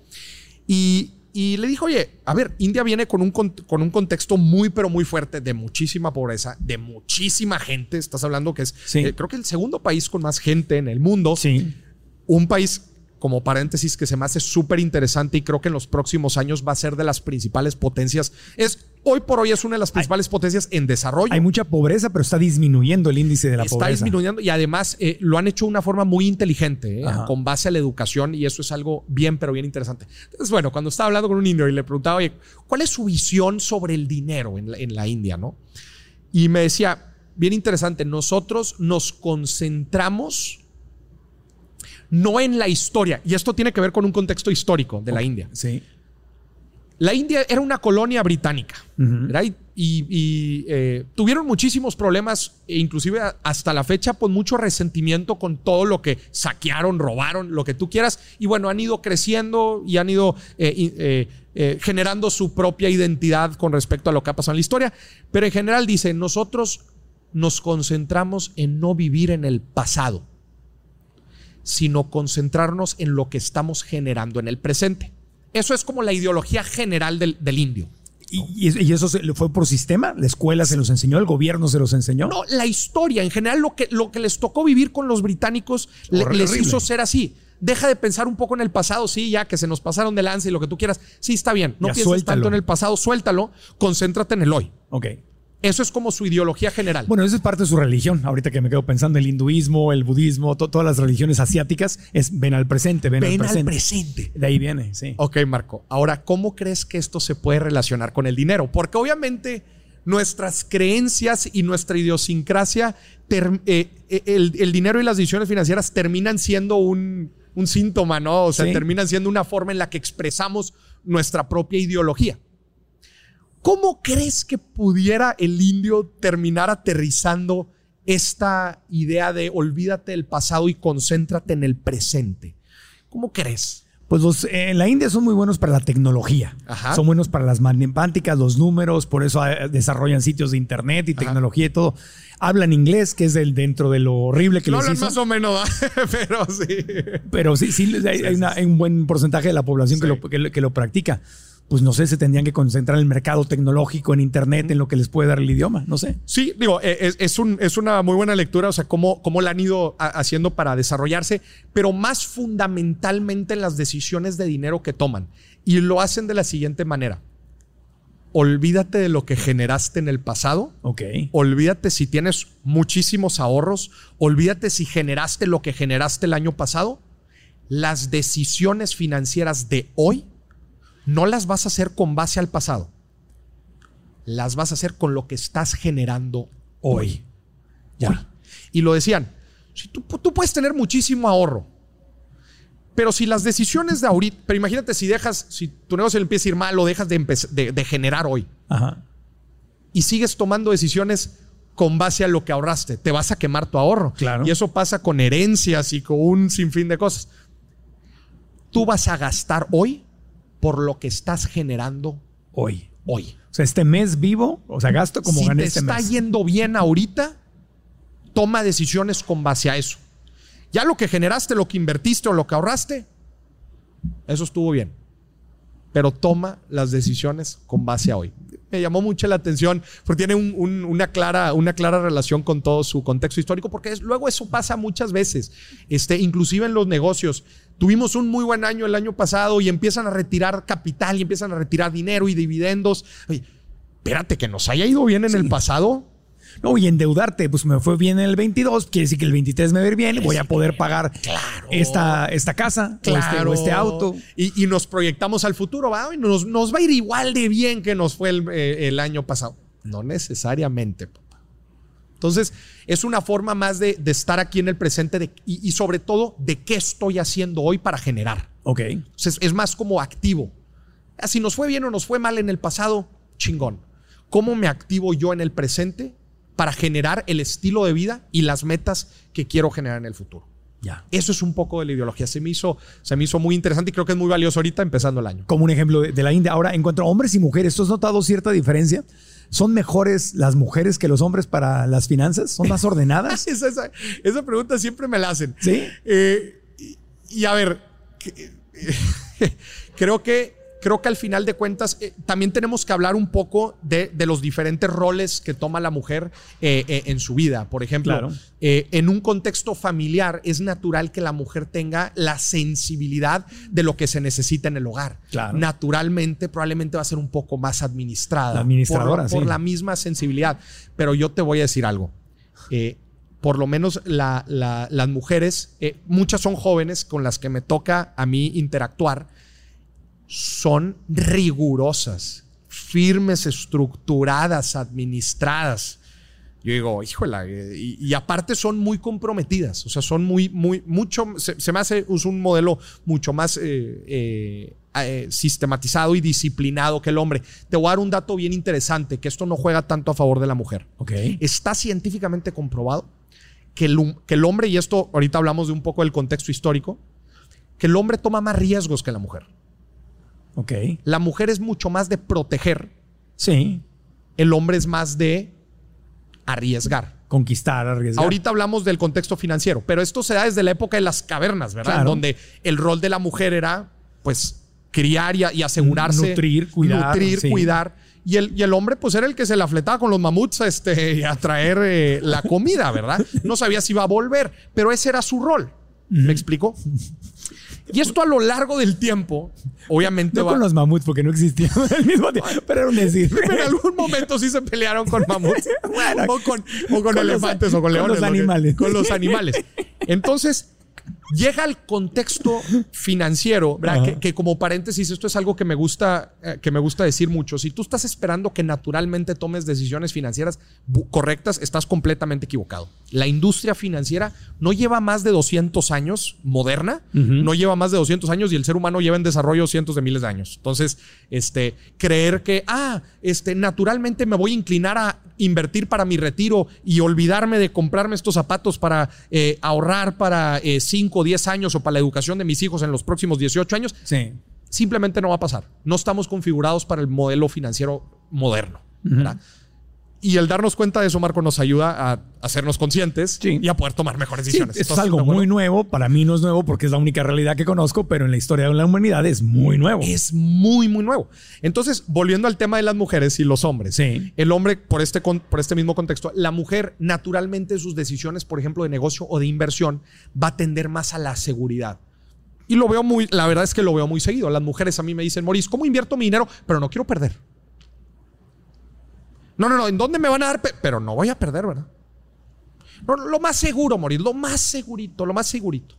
Y y le dijo, oye, a ver, India viene con un, con un contexto muy, pero muy fuerte de muchísima pobreza, de muchísima gente. Estás hablando que es, eh, creo que el segundo país con más gente en el mundo. Sí. Un país como paréntesis que se me hace súper interesante y creo que en los próximos años va a ser de las principales potencias. Es hoy por hoy es una de las principales potencias en desarrollo. Hay mucha pobreza, pero está disminuyendo el índice de la pobreza. Está disminuyendo y además eh, lo han hecho de una forma muy inteligente, eh, con base a la educación y eso es algo bien, pero bien interesante. Entonces, bueno, cuando estaba hablando con un indio y le preguntaba, oye, ¿cuál es su visión sobre el dinero en la, en la India, no? Y me decía, bien interesante, nosotros nos concentramos no en la historia. Y esto tiene que ver con un contexto histórico de la India. Sí. La India era una colonia británica. Y, y- y, eh, tuvieron muchísimos problemas, e inclusive hasta la fecha, pues mucho resentimiento con todo lo que saquearon, robaron, lo que tú quieras. Y bueno, han ido creciendo y han ido eh, eh, generando su propia identidad con respecto a lo que ha pasado en la historia. Pero en general dice, nosotros nos concentramos en no vivir en el pasado, sino concentrarnos en lo que estamos generando en el presente. Eso es como la ideología general del, del indio. ¿Y, eso se- fue por sistema? ¿La escuela se los enseñó? ¿El gobierno se los enseñó? No, la historia, en general, lo que, lo que les tocó vivir con los británicos le- les hizo ser así. Deja de pensar un poco en el pasado, sí, ya que se nos pasaron de lanza y lo que tú quieras. Sí, está bien. No Ya, pienses suéltalo. tanto en el pasado, suéltalo, concéntrate en el hoy. Ok. Eso es como su ideología general. Bueno, eso es parte de su religión. Ahorita que me quedo pensando, el hinduismo, el budismo, to- todas las religiones asiáticas, es ven al presente, ven, Ven al al presente. presente. De ahí viene, sí. Ok, Marco. Ahora, ¿cómo crees que esto se puede relacionar con el dinero? Porque obviamente nuestras creencias y nuestra idiosincrasia, eh, eh, el, el dinero y las decisiones financieras terminan siendo un, un síntoma, ¿no? O sea, Sí. terminan siendo una forma en la que expresamos nuestra propia ideología. ¿Cómo crees que pudiera el indio terminar aterrizando esta idea de olvídate del pasado y concéntrate en el presente? ¿Cómo crees? Pues los eh, en la India son muy buenos para la tecnología. Ajá. Son buenos para las matemáticas, los números, por eso eh, desarrollan sitios de internet y Ajá. tecnología y todo. Hablan inglés, que es el, dentro de lo horrible que Lo les hablan hizo. más o menos, ¿va? <laughs> pero sí. Pero sí, sí, hay, hay una- hay un buen porcentaje de la población que, Sí. lo, que, lo- que lo practica. Pues no sé, se tendrían que concentrar en el mercado tecnológico, en internet, en lo que les puede dar el idioma. No sé. Sí, digo, eh, es, es un- es una muy buena lectura, o sea, cómo, cómo la han ido haciendo para desarrollarse, pero más fundamentalmente en las decisiones de dinero que toman. Y lo hacen de la siguiente manera. Olvídate de lo que generaste en el pasado. Ok. Olvídate si tienes muchísimos ahorros. Olvídate si generaste lo que generaste el año pasado. Las decisiones financieras de hoy no las vas a hacer con base al pasado. Las vas a hacer con lo que estás generando hoy. Ya. Y lo decían, si tú, tú puedes tener muchísimo ahorro, pero si las decisiones de ahorita, pero imagínate si dejas, si tu negocio empieza a ir mal o dejas de- de generar hoy Ajá. y sigues tomando decisiones con base a lo que ahorraste, te vas a quemar tu ahorro. Claro. Y eso pasa con herencias y con un sinfín de cosas. Tú vas a gastar hoy por lo que estás generando Hoy. hoy. O sea, este mes vivo, o sea, gasto como si gané te este está mes. yendo bien ahorita, toma decisiones con base a eso. Ya lo que generaste, lo que invertiste o lo que ahorraste, eso estuvo bien. Pero toma las decisiones con base a hoy. Me llamó mucho la atención porque tiene un- un- una, clara, una clara relación con todo su contexto histórico, porque es- luego eso pasa muchas veces, este, inclusive en los negocios. Tuvimos un muy buen año el año pasado y empiezan a retirar capital y empiezan a retirar dinero y dividendos. Oye, espérate, que nos haya ido bien en el pasado. No, y endeudarte, pues me fue bien en el 22, quiere decir que el 23 me va a ir bien y voy a poder pagar esta, esta casa o este- o, este, auto. Y, y nos proyectamos al futuro, ¿va? Y nos, nos va a ir igual de bien que nos fue el, eh, el año pasado. No necesariamente, papá. Entonces, es una forma más de, de estar aquí en el presente de- y, y sobre todo de qué estoy haciendo hoy para generar. Ok. Entonces, es más como activo. Ah, Si nos fue bien o nos fue mal en el pasado, chingón. ¿Cómo me activo yo en el presente para generar el estilo de vida y las metas que quiero generar en el futuro? Ya. Eso es un poco de la ideología. Se me hizo, se me hizo muy interesante y creo que es muy valioso ahorita empezando el año. Como un ejemplo de, de la India. Ahora, en cuanto a hombres y mujeres, ¿tú has notado cierta diferencia? ¿Son mejores las mujeres que los hombres para las finanzas? ¿Son más <laughs> ordenadas? esa, esa- esa pregunta siempre me la hacen. Sí. Eh, y, y a ver, que- <laughs> creo que creo que al final de cuentas eh, también tenemos que hablar un poco de, de los diferentes roles que toma la mujer eh, eh, en su vida. Por ejemplo, Claro. eh, en un contexto familiar es natural que la mujer tenga la sensibilidad de lo que se necesita en el hogar. Claro. Naturalmente, probablemente va a ser un poco más administrada. La administradora, por, por sí. la misma sensibilidad. Pero yo te voy a decir algo. Por lo menos la- la- las mujeres, eh, muchas son jóvenes con las que me toca a mí interactuar, son rigurosas, firmes, estructuradas, administradas. Yo digo, híjola, eh, y, y aparte son muy comprometidas, o sea, son muy, muy, mucho, se, se me hace un modelo mucho más eh, eh, eh, sistematizado y disciplinado que el hombre. Te voy a dar un dato bien interesante, que esto no juega tanto a favor de la mujer. Está científicamente comprobado que el, que el hombre, y esto ahorita hablamos de un poco del contexto histórico, que el hombre toma más riesgos que la mujer. Ok. La mujer es mucho más de proteger, Sí. el hombre es más de arriesgar. Conquistar, arriesgar. Ahorita hablamos del contexto financiero, pero esto se da desde la época de las cavernas, ¿verdad? Claro. Donde el rol de la mujer era, pues, criar y, y asegurarse. Nutrir, cuidar, Nutrir, sí. cuidar. Y el, y el hombre, pues, era el que se la fletaba con los mamuts este, <laughs> a traer eh, la comida, ¿verdad? No sabía si iba a volver, pero ese era su rol. ¿Me explico? Y esto a lo largo del tiempo, obviamente No va- con los mamuts porque no existían <laughs> al mismo tiempo, pero era un decir. <laughs> en algún momento sí se pelearon con mamuts <laughs> Bueno, o con, o con con los- elefantes o con con leones. los lo que- animales. Con los animales. Entonces, llega al contexto financiero. Que, que como paréntesis, esto es algo que me gusta, eh, que me gusta decir mucho. Si tú estás esperando que naturalmente tomes decisiones financieras correctas, estás completamente equivocado. La industria financiera no lleva más de 200 años moderna, no lleva más de 200 años y el ser humano lleva en desarrollo cientos de miles de años. Entonces, este, creer que, ah, este, naturalmente me voy a inclinar a invertir para mi retiro y olvidarme de comprarme estos zapatos para eh, ahorrar para 5 o 10 años o para la educación de mis hijos en los próximos 18 años, Sí. simplemente no va a pasar. No estamos configurados para el modelo financiero moderno. Y el darnos cuenta de eso, Marco, nos ayuda a hacernos conscientes Sí. y a poder tomar mejores decisiones. es ¿Estás algo muy nuevo. Para mí no es nuevo porque es la única realidad que conozco, pero en la historia de la humanidad es muy nuevo. Es muy, muy nuevo. Entonces, volviendo al tema de las mujeres y los hombres. Sí. El hombre, por este, por este mismo contexto, la mujer naturalmente sus decisiones, por ejemplo, de negocio o de inversión, va a tender más a la seguridad. Y lo veo muy, la verdad es que lo veo muy seguido. Las mujeres a mí me dicen, Maurice, ¿cómo invierto mi dinero? Pero no quiero perder. No, no, no, ¿en dónde me van a dar? pe- Pero no voy a perder, ¿verdad? No, lo más seguro, Maurice, lo más segurito, lo más segurito.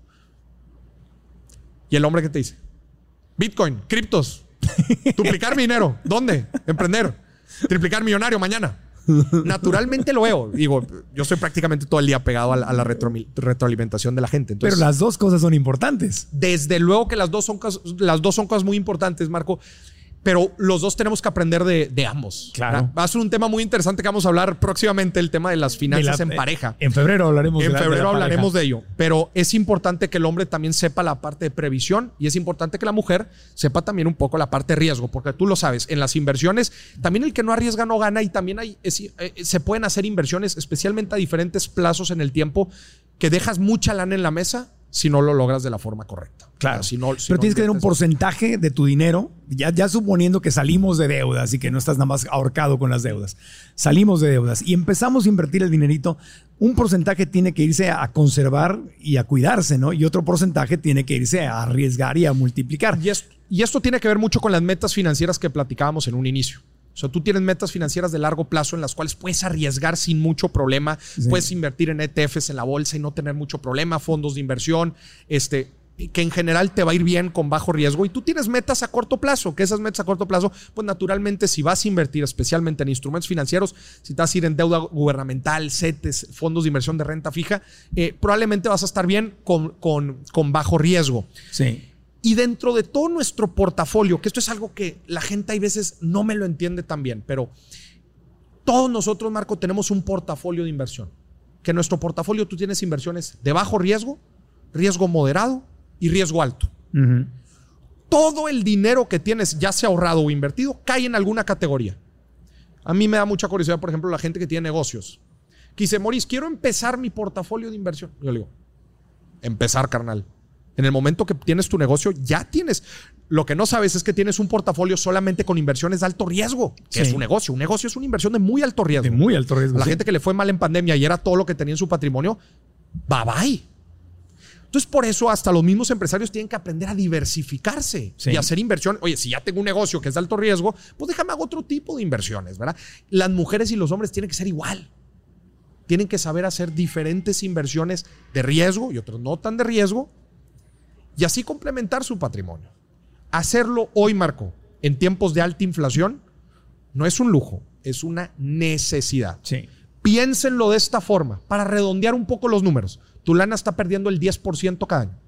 ¿Y el hombre qué te dice? Bitcoin, criptos, <laughs> duplicar mi dinero. ¿Dónde? Emprender. Triplicar millonario mañana. Naturalmente lo veo. Digo, yo estoy prácticamente todo el día pegado a la, a la retromi- retroalimentación de la gente. pero las dos cosas son importantes. desde luego que las dos son las dos son cosas muy importantes, Marco. Pero los dos tenemos que aprender de, de ambos. Claro. Va a ser un tema muy interesante que vamos a hablar próximamente, el tema de las finanzas De la- en pareja. En febrero hablaremos En de la febrero pareja. hablaremos de ello, pero es importante que el hombre también sepa la parte de previsión y es importante que la mujer sepa también un poco la parte de riesgo, porque tú lo sabes, en las inversiones también el que no arriesga no gana y también hay, es- eh, se pueden hacer inversiones especialmente a diferentes plazos en el tiempo que dejas mucha lana en la mesa si no lo logras de la forma correcta. Claro. O sea, si no- si pero no tienes que tener un porcentaje de tu dinero, ya, ya suponiendo que salimos de deudas y que no estás nada más ahorcado con las deudas. Salimos de deudas y empezamos a invertir el dinerito. Un porcentaje tiene que irse a conservar y a cuidarse, ¿no? Y otro porcentaje tiene que irse a arriesgar y a multiplicar. Y esto, y esto tiene que ver mucho con las metas financieras que platicábamos en un inicio. O sea, tú tienes metas financieras de largo plazo en las cuales puedes arriesgar sin mucho problema, puedes invertir en ETFs en la bolsa y no tener mucho problema, fondos de inversión, este que en general te va a ir bien con bajo riesgo y tú tienes metas a corto plazo, que esas metas a corto plazo, pues naturalmente si vas a invertir especialmente en instrumentos financieros, si te vas a ir en deuda gubernamental, CETES, fondos de inversión de renta fija, eh, probablemente vas a estar bien con, con, con bajo riesgo. Sí. Y dentro de todo nuestro portafolio, que esto es algo que la gente hay veces no me lo entiende tan bien, pero todos nosotros, Marco, tenemos un portafolio de inversión. Que en nuestro portafolio tú tienes inversiones de bajo riesgo, riesgo moderado y riesgo alto. Todo el dinero que tienes, ya sea ahorrado o invertido, cae en alguna categoría. A mí me da mucha curiosidad, por ejemplo, la gente que tiene negocios. Que dice, Moris, quiero empezar mi portafolio de inversión. Yo le digo, empezar, carnal. En el momento que tienes tu negocio, ya tienes. Lo que no sabes es que tienes un portafolio solamente con inversiones de alto riesgo, que Sí. es un negocio. Un negocio es una inversión de muy alto riesgo. De muy alto riesgo. A la sí. gente que le fue mal en pandemia y era todo lo que tenía en su patrimonio, bye bye. Entonces, por eso hasta los mismos empresarios tienen que aprender a diversificarse Sí. y hacer inversión. Oye, si ya tengo un negocio que es de alto riesgo, pues déjame hago otro tipo de inversiones, ¿verdad? Las mujeres y los hombres tienen que ser igual. Tienen que saber hacer diferentes inversiones de riesgo y otras no tan de riesgo y así complementar su patrimonio. Hacerlo hoy, Marco, en tiempos de alta inflación, no es un lujo, es una necesidad. Sí. Piénsenlo de esta forma, para redondear un poco los números. Tu lana está perdiendo el 10% cada año.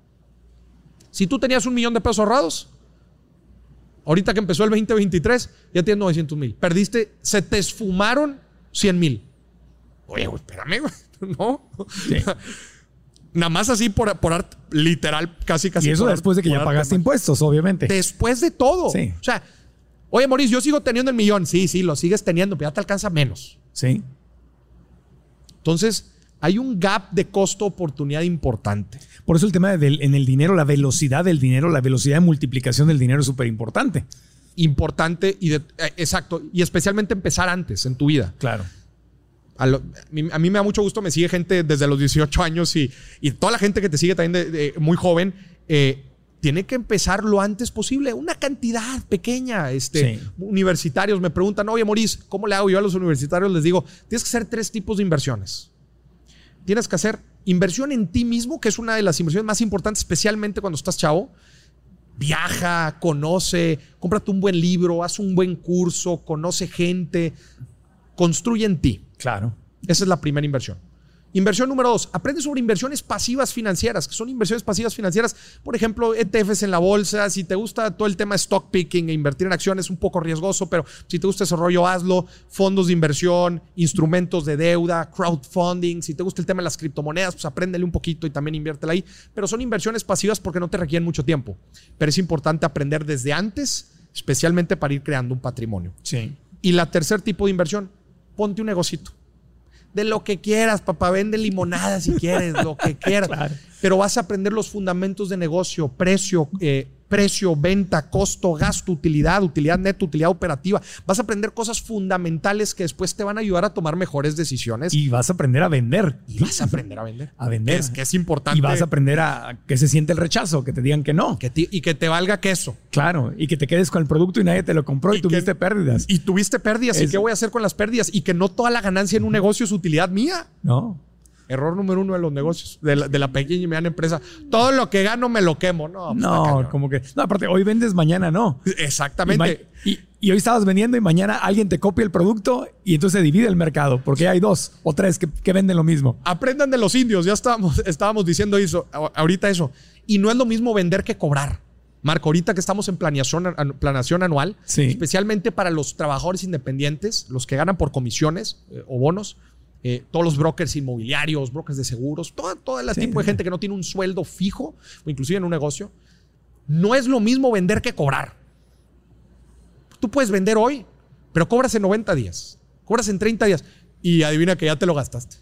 Si tú tenías un millón de pesos ahorrados, Ahorita que empezó el 2023, ya tienes 900 mil. Perdiste, se te esfumaron 100 mil. Oye, espérame, güey. <laughs> No. <laughs> Nada más así por, por art- literal, casi casi. Y eso después de que ya arte pagaste impuestos, obviamente. Después de todo. Sí. O sea, oye, Maurice, yo sigo teniendo el millón. Sí, sí, lo sigues teniendo, pero ya te alcanza menos. Sí. Entonces, hay un gap de costo-oportunidad importante. Por eso el tema del, en el dinero, la velocidad del dinero, la velocidad de multiplicación del dinero es súper importante. Importante y de- eh, exacto. Y especialmente empezar antes en tu vida. Claro. A, lo- a mí, me da mucho gusto, me sigue gente desde los 18 años y, y toda la gente que te sigue también de, de- muy joven, eh, tiene que empezar lo antes posible, una cantidad pequeña. Este, Sí. Universitarios me preguntan, oye, Maurice, ¿cómo le hago? Yo a los universitarios les digo, tienes que hacer tres tipos de inversiones. Tienes que hacer inversión en ti mismo, que es una de las inversiones más importantes, especialmente cuando estás chavo. Viaja, conoce, cómprate un buen libro, haz un buen curso, conoce gente, construye en ti. Claro. Esa es la primera inversión. Inversión número dos, aprende sobre inversiones pasivas financieras, que son inversiones pasivas financieras, por ejemplo, ETFs en la bolsa, si te gusta todo el tema stock picking e invertir en acciones, un poco riesgoso, pero si te gusta ese rollo, hazlo, fondos de inversión, instrumentos de deuda, crowdfunding, si te gusta el tema de las criptomonedas, pues apréndele un poquito y también inviértela ahí, pero son inversiones pasivas porque no te requieren mucho tiempo, pero es importante aprender desde antes, especialmente para ir creando un patrimonio. Sí. Y la tercer tipo de inversión, ponte un negocito. De lo que quieras, papá, vende limonada si quieres, lo que <laughs> quieras. Claro. Pero vas a aprender los fundamentos de negocio, precio, eh, precio, venta, costo, gasto, utilidad, utilidad neta, utilidad operativa. Vas a aprender cosas fundamentales que después te van a ayudar a tomar mejores decisiones y, Y vas a aprender a vender. vas a aprender a vender. A vender. Es que es importante. Y vas a aprender a que se siente el rechazo, que te digan que no. que te- y que te valga queso. Claro. Y que te quedes con el producto y nadie te lo compró y, Y tuviste que- pérdidas. Y tuviste pérdidas. ¿Y qué voy a hacer con las pérdidas? Y que no toda la ganancia en un negocio es utilidad mía. no. Error número uno de los negocios, de la, de la pequeña y mediana empresa. Todo lo que gano me lo quemo. No, pues, No, como que. No, aparte, hoy vendes, mañana no. Exactamente. y- y hoy estabas vendiendo y mañana alguien te copia el producto y entonces se divide el mercado porque hay dos o tres que, que venden lo mismo. Aprendan de los indios. Ya estábamos, <laughs> estábamos diciendo eso, ahorita eso. Y no es lo mismo vender que cobrar. Marco, ahorita que estamos en planeación, an- planeación anual, Sí. especialmente para los trabajadores independientes, los que ganan por comisiones eh, o bonos, eh, todos los brokers inmobiliarios, brokers de seguros, todo, todo el Sí. tipo de gente que no tiene un sueldo fijo, o inclusive en un negocio, no es lo mismo vender que cobrar. Tú puedes vender hoy, pero cobras en 90 días, cobras en 30 días y adivina que ya te lo gastaste.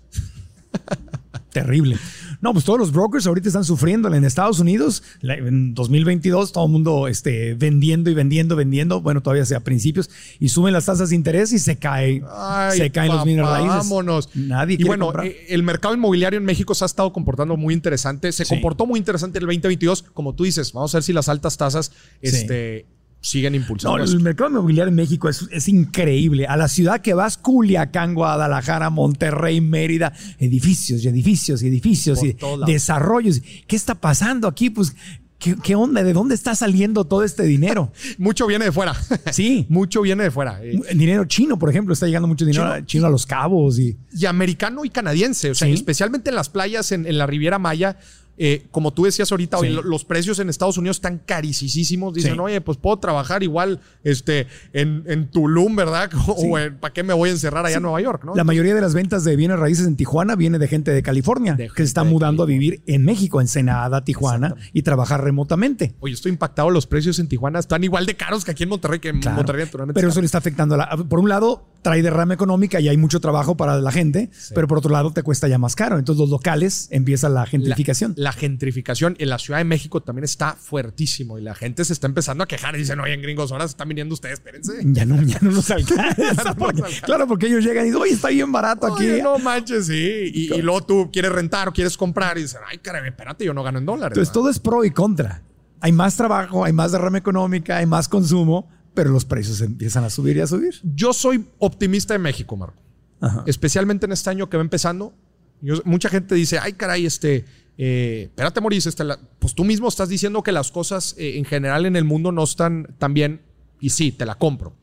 Terrible. No, pues todos los brokers ahorita están sufriendo. En Estados Unidos, en 2022, todo el mundo este, vendiendo y vendiendo, vendiendo. Bueno, todavía sea principios. Y suben las tasas de interés y se cae. Ay, se caen los bienes raíces. Vámonos. Nadie y bueno, comprar. eh, el mercado inmobiliario en México se ha estado comportando muy interesante. Se Sí. comportó muy interesante en el 2022. Como tú dices, vamos a ver si las altas tasas este, siguen impulsando. No, el mercado inmobiliario en México es, es increíble. A la ciudad que vas, Culiacán, Guadalajara, Monterrey, Mérida, edificios y edificios y edificios Por y desarrollos. ¿Qué está pasando aquí? Pues, ¿qué, qué onda? ¿De dónde está saliendo todo este dinero? <laughs> Mucho viene de fuera. Sí. <laughs> Mucho viene de fuera. Eh, dinero chino, por ejemplo, está llegando mucho dinero Chino. a- chino a los cabos y y americano y canadiense. O sea, Sí. especialmente en las playas en, en la Riviera Maya. Eh, como tú decías ahorita, Sí. hoy los precios en Estados Unidos están carísimos. Dicen, Sí. oye, pues puedo trabajar igual este, en, en Tulum, ¿verdad? <laughs> O en- ¿para qué me voy a encerrar allá en Nueva York? ¿no? la mayoría de las ventas de bienes raíces en Tijuana viene de gente de California De que se está mudando California. a vivir en México, en Senada, Tijuana y trabajar remotamente. Oye, estoy impactado. Los precios en Tijuana están igual de caros que aquí en Monterrey, que en Claro. Monterrey naturalmente. Pero eso le está afectando. a la- por un lado, trae derrama económica y hay mucho trabajo para la gente, pero por otro lado, te cuesta ya más caro. Entonces, los locales empieza la gentrificación. La, la gentrificación en la Ciudad de México también está fuertísimo y la gente se está empezando a quejar y dicen, oye, en gringos, ahora se están viniendo ustedes, espérense. ya no, ya no nos <laughs> alcanza. porque-. Claro, porque ellos llegan y dicen, oye, está bien barato aquí. No manches, sí. Y, y luego tú quieres rentar o quieres comprar y dicen, ay, caray, espérate, yo no gano en dólares. Entonces, ¿no?". todo es pro y contra. Hay más trabajo, hay más derrama económica, hay más consumo, pero los precios empiezan a subir y a subir. Yo soy optimista de México, Marco. Ajá. Especialmente en este año que va empezando. Yo- mucha gente dice, ay, caray, este, eh, espérate, Maurice, este, pues tú mismo estás diciendo que las cosas eh, en general en el mundo no están tan bien. Y sí, te la compro.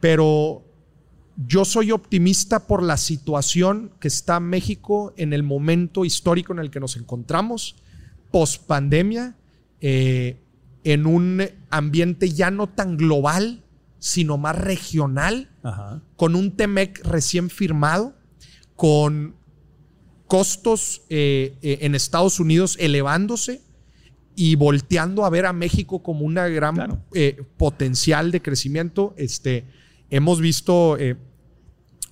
Pero yo soy optimista por la situación que está México en el momento histórico en el que nos encontramos, post pandemia, en un ambiente ya no tan global, sino más regional, Ajá. con un TEMEC recién firmado, con costos eh, eh, en Estados Unidos elevándose y volteando a ver a México como una gran Claro. eh, potencial de crecimiento. Este, hemos visto eh,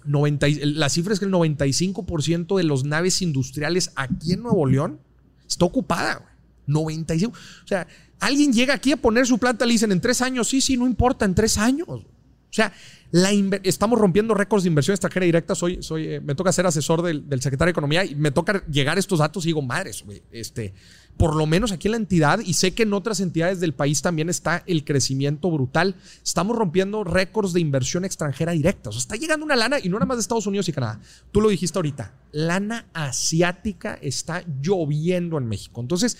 90 y- la cifra es que el 95% de las naves industriales aquí en Nuevo León está ocupada. güey. 95. O sea, alguien llega aquí a poner su planta, le dicen en tres años, sí, sí, no importa, en tres años. O sea, estamos rompiendo récords de inversión extranjera directa. Soy, soy, eh, me toca ser asesor del, secretario de Economía y me toca llegar a estos datos y digo, madres, este, por lo menos aquí en la entidad, y sé que en otras entidades del país también está el crecimiento brutal. Estamos rompiendo récords de inversión extranjera directa. O sea, está llegando una lana, y no nada más de Estados Unidos y Canadá. Tú lo dijiste ahorita, lana asiática está lloviendo en México. Entonces,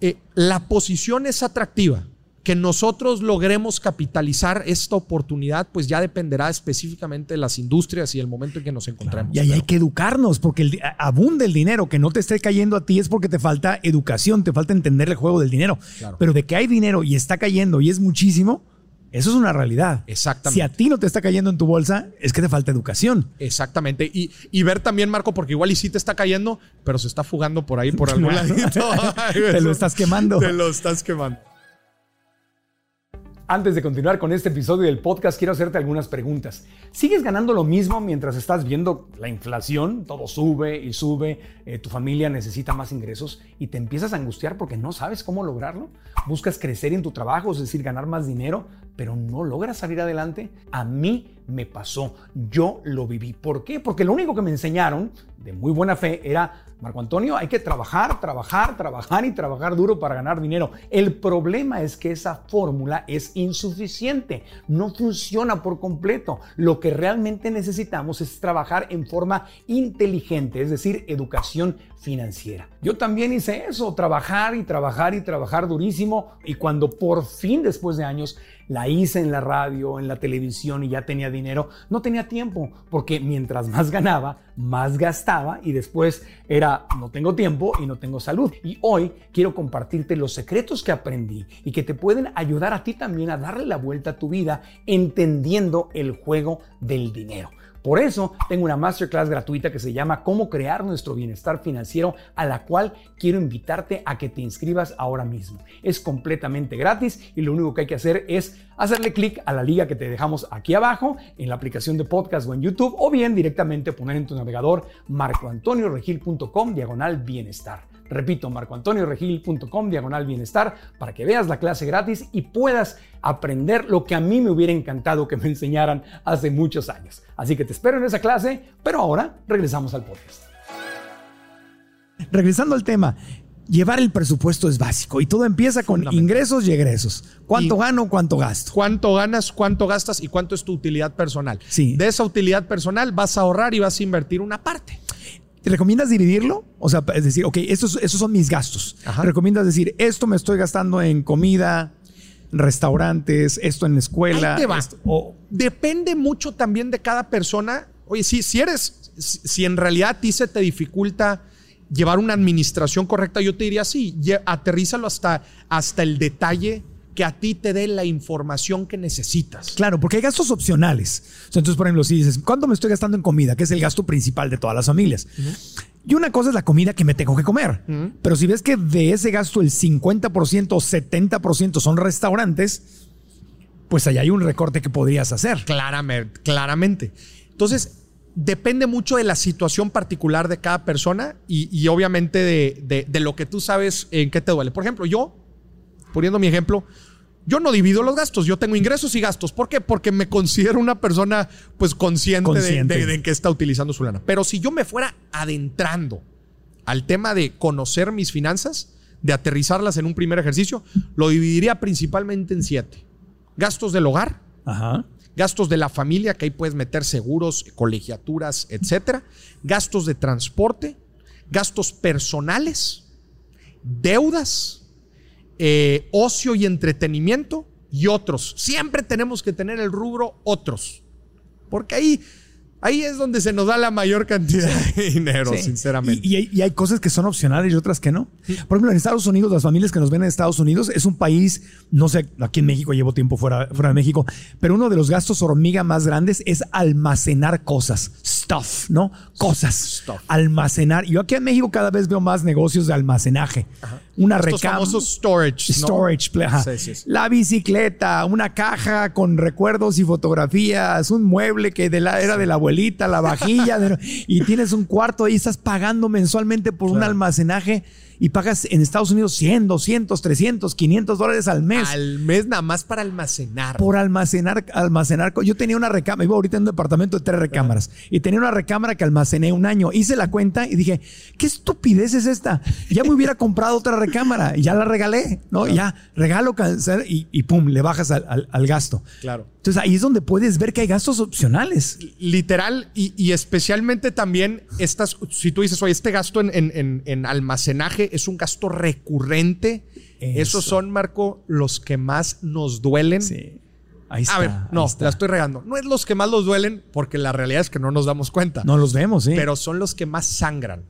eh, la posición es atractiva. Que nosotros logremos capitalizar esta oportunidad, pues ya dependerá específicamente de las industrias y el momento en que nos encontremos. Y ahí hay que educarnos, porque el, abunda el dinero, que no te esté cayendo a ti es porque te falta educación, te falta entender el juego del dinero. Claro. Pero de que hay dinero y está cayendo y es muchísimo, eso es una realidad. Exactamente. Si a ti no te está cayendo en tu bolsa, es que te falta educación. Exactamente. Y, y ver también, Marco, porque igual y sí te está cayendo, pero se está fugando por ahí, por algún <laughs> ladito. <laughs> Te lo estás quemando. Te lo estás quemando. Antes de continuar con este episodio del podcast, quiero hacerte algunas preguntas. ¿Sigues ganando lo mismo mientras estás viendo la inflación? Todo sube y sube, eh, tu familia necesita más ingresos y te empiezas a angustiar porque no sabes cómo lograrlo. Buscas crecer en tu trabajo, es decir, ganar más dinero, pero no logras salir adelante. A mí me pasó, yo lo viví. ¿Por qué? Porque lo único que me enseñaron de muy buena fe era, Marco Antonio, hay que trabajar, trabajar, trabajar y trabajar duro para ganar dinero. El problema es que esa fórmula es insuficiente, no funciona por completo. Lo que realmente necesitamos es trabajar en forma inteligente, es decir, educación financiera. Yo también hice eso, trabajar y trabajar y trabajar durísimo y cuando por fin después de años la hice en la radio, en la televisión y ya tenía dinero, no tenía tiempo porque mientras más ganaba, más gastaba y después era no tengo tiempo y no tengo salud. Y hoy quiero compartirte los secretos que aprendí y que te pueden ayudar a ti también a darle la vuelta a tu vida entendiendo el juego del dinero. Por eso tengo una masterclass gratuita que se llama Cómo crear nuestro bienestar financiero, a la cual quiero invitarte a que te inscribas ahora mismo. Es completamente gratis y lo único que hay que hacer es hacerle clic a la liga que te dejamos aquí abajo en la aplicación de podcast o en YouTube o bien directamente poner en tu navegador marcoantonioregil.com diagonal bienestar. Repito, marcoantonioregil.com diagonal bienestar para que veas la clase gratis y puedas aprender lo que a mí me hubiera encantado que me enseñaran hace muchos años. Así que te espero en esa clase, pero ahora regresamos al podcast. Regresando al tema, llevar el presupuesto es básico y todo empieza con ingresos y egresos. ¿Cuánto Y- gano, cuánto gasto? ¿Cuánto ganas, cuánto gastas y cuánto es tu utilidad personal? Sí. De esa utilidad personal vas a ahorrar y vas a invertir una parte. ¿Te recomiendas dividirlo? O sea, es decir, ok, estos, estos son mis gastos. Ajá. ¿Recomiendas decir, esto me estoy gastando en comida, restaurantes, esto en la escuela? Ahí te va. esto- o- Depende mucho también de cada persona. Oye, si, si eres, si, en realidad a ti se te dificulta llevar una administración correcta, yo te diría sí, aterrízalo hasta, hasta el detalle que a ti te dé la información que necesitas. Claro, porque hay gastos opcionales. Entonces, por ejemplo, si dices, ¿cuánto me estoy gastando en comida? Que es el gasto principal de todas las familias. Y una cosa es la comida que me tengo que comer. Pero si ves que de ese gasto el 50% o 70% son restaurantes, pues allá hay un recorte que podrías hacer. Claramente, claramente. Entonces, depende mucho de la situación particular de cada persona y, y obviamente de, de- de lo que tú sabes en qué te duele. Por ejemplo, yo, poniendo mi ejemplo, yo no divido los gastos, yo tengo ingresos y gastos. ¿Por qué? Porque me considero una persona pues consciente, de- Consciente. De, de en qué está utilizando su lana. Pero si yo me fuera adentrando al tema de conocer mis finanzas, de aterrizarlas en un primer ejercicio, lo dividiría principalmente en siete. Gastos del hogar, Ajá. gastos de la familia, que ahí puedes meter seguros, colegiaturas, etcétera, gastos de transporte, gastos personales, deudas, eh, ocio y entretenimiento y otros. Siempre tenemos que tener el rubro otros, porque ahí Ahí es donde se nos da la mayor cantidad de dinero, Sí. sinceramente. Y, y hay, y hay cosas que son opcionales y otras que no. Por ejemplo, en Estados Unidos, las familias que nos ven en Estados Unidos es un país, no sé, aquí en México llevo tiempo fuera, fuera de México, pero uno de los gastos hormiga más grandes es almacenar cosas, stuff, ¿no? Cosas. Stuff. Almacenar. Yo aquí en México cada vez veo más negocios de almacenaje. Una Estos recámara. storage. ¿no? Storage, ajá. Sí, la bicicleta, una caja con recuerdos y fotografías, un mueble que de la, era de la abuelita, la vajilla, de- y tienes un cuarto ahí, estás pagando mensualmente por un almacenaje y pagas en Estados Unidos 100, 200, 300, 500 dólares al mes. Al mes nada más para almacenar. por almacenar, almacenar. Yo tenía una recámara, iba ahorita en un departamento de tres recámaras y tenía una recámara que almacené un año. Hice la cuenta y dije, ¿qué estupidez es esta? Ya me hubiera comprado otra recámara y ya la regalé, ¿no? Ya regalo, cancelar y, y pum, le bajas al, al- al gasto. Claro. Entonces ahí es donde puedes ver que hay gastos opcionales. Literal y, y especialmente también estas, si tú dices, oye, este gasto en, en- en- en almacenaje es un gasto recurrente. Eso. Esos son, Marco, los que más nos duelen. Sí. Ahí está. A ver, no, la estoy regando. No es los que más los duelen porque la realidad es que no nos damos cuenta. No los vemos, sí. Pero son los que más sangran.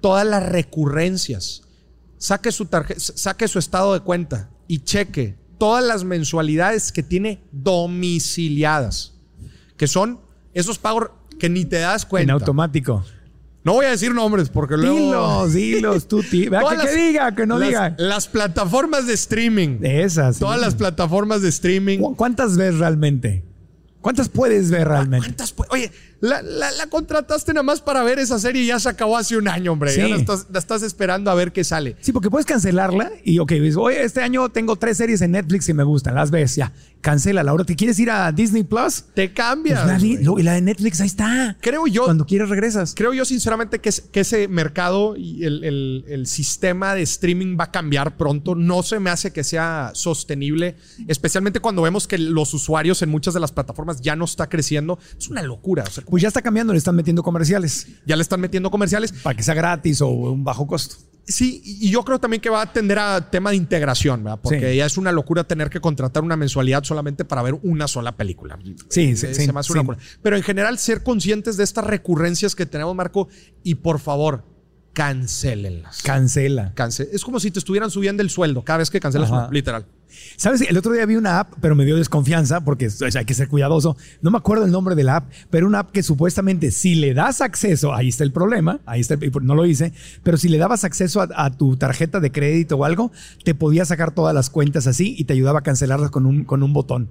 Todas las recurrencias. Saque su tarjeta, saque su estado de cuenta y cheque todas las mensualidades que tiene domiciliadas. Que son esos pagos que ni te das En cuenta. automático. No voy a decir nombres porque luego. Dilos, dilos, tú, vea, Todas que, que las- diga, que no las- diga. Las plataformas de streaming. Esas. Todas sí. las plataformas de streaming. ¿Cu- ¿Cuántas ves realmente? ¿Cuántas puedes ver realmente? ¿Cuántas Oye, la, la- la contrataste nada más para ver esa serie y ya se acabó hace un año, hombre. Sí. Ya la estás, la estás esperando a ver qué sale. Sí, porque puedes cancelarla y, ok, dices, oye, este año tengo tres series en Netflix que me gustan, las ves, ya, cancela. Ahora te quieres ir a Disney Plus, Te pues cambias. la, lo- y la de Netflix ahí está. Creo yo, Cuando quieres regresas. creo yo sinceramente que, es- que ese mercado y el, el- el sistema de streaming va a cambiar pronto. No se me hace que sea sostenible, especialmente cuando vemos que los usuarios en muchas de las plataformas ya no está creciendo. Es una locura. O sea, Pues ya está cambiando, le están metiendo comerciales ya le están metiendo comerciales. para que sea gratis o un bajo costo. Sí, y yo creo también que va a tender a tema de integración, ¿verdad? Porque Sí. ya es una locura tener que contratar una mensualidad solamente para ver una sola película. Sí, Eh, sí, se sí, me hace una sí. Pero en general, ser conscientes de estas recurrencias que tenemos, Marco, y por favor, cancélenlas. Cancela. Cance- es como si te estuvieran subiendo el sueldo cada vez que cancelas Ajá. una, literal. ¿Sabes? El otro día vi una app, pero me dio desconfianza porque o sea, hay que ser cuidadoso. No me acuerdo el nombre de la app, pero una app que supuestamente si le das acceso, ahí está el problema, ahí está, el- no lo hice, pero si le dabas acceso a, a tu tarjeta de crédito o algo, te podía sacar todas las cuentas así y te ayudaba a cancelarlas con un, con un botón.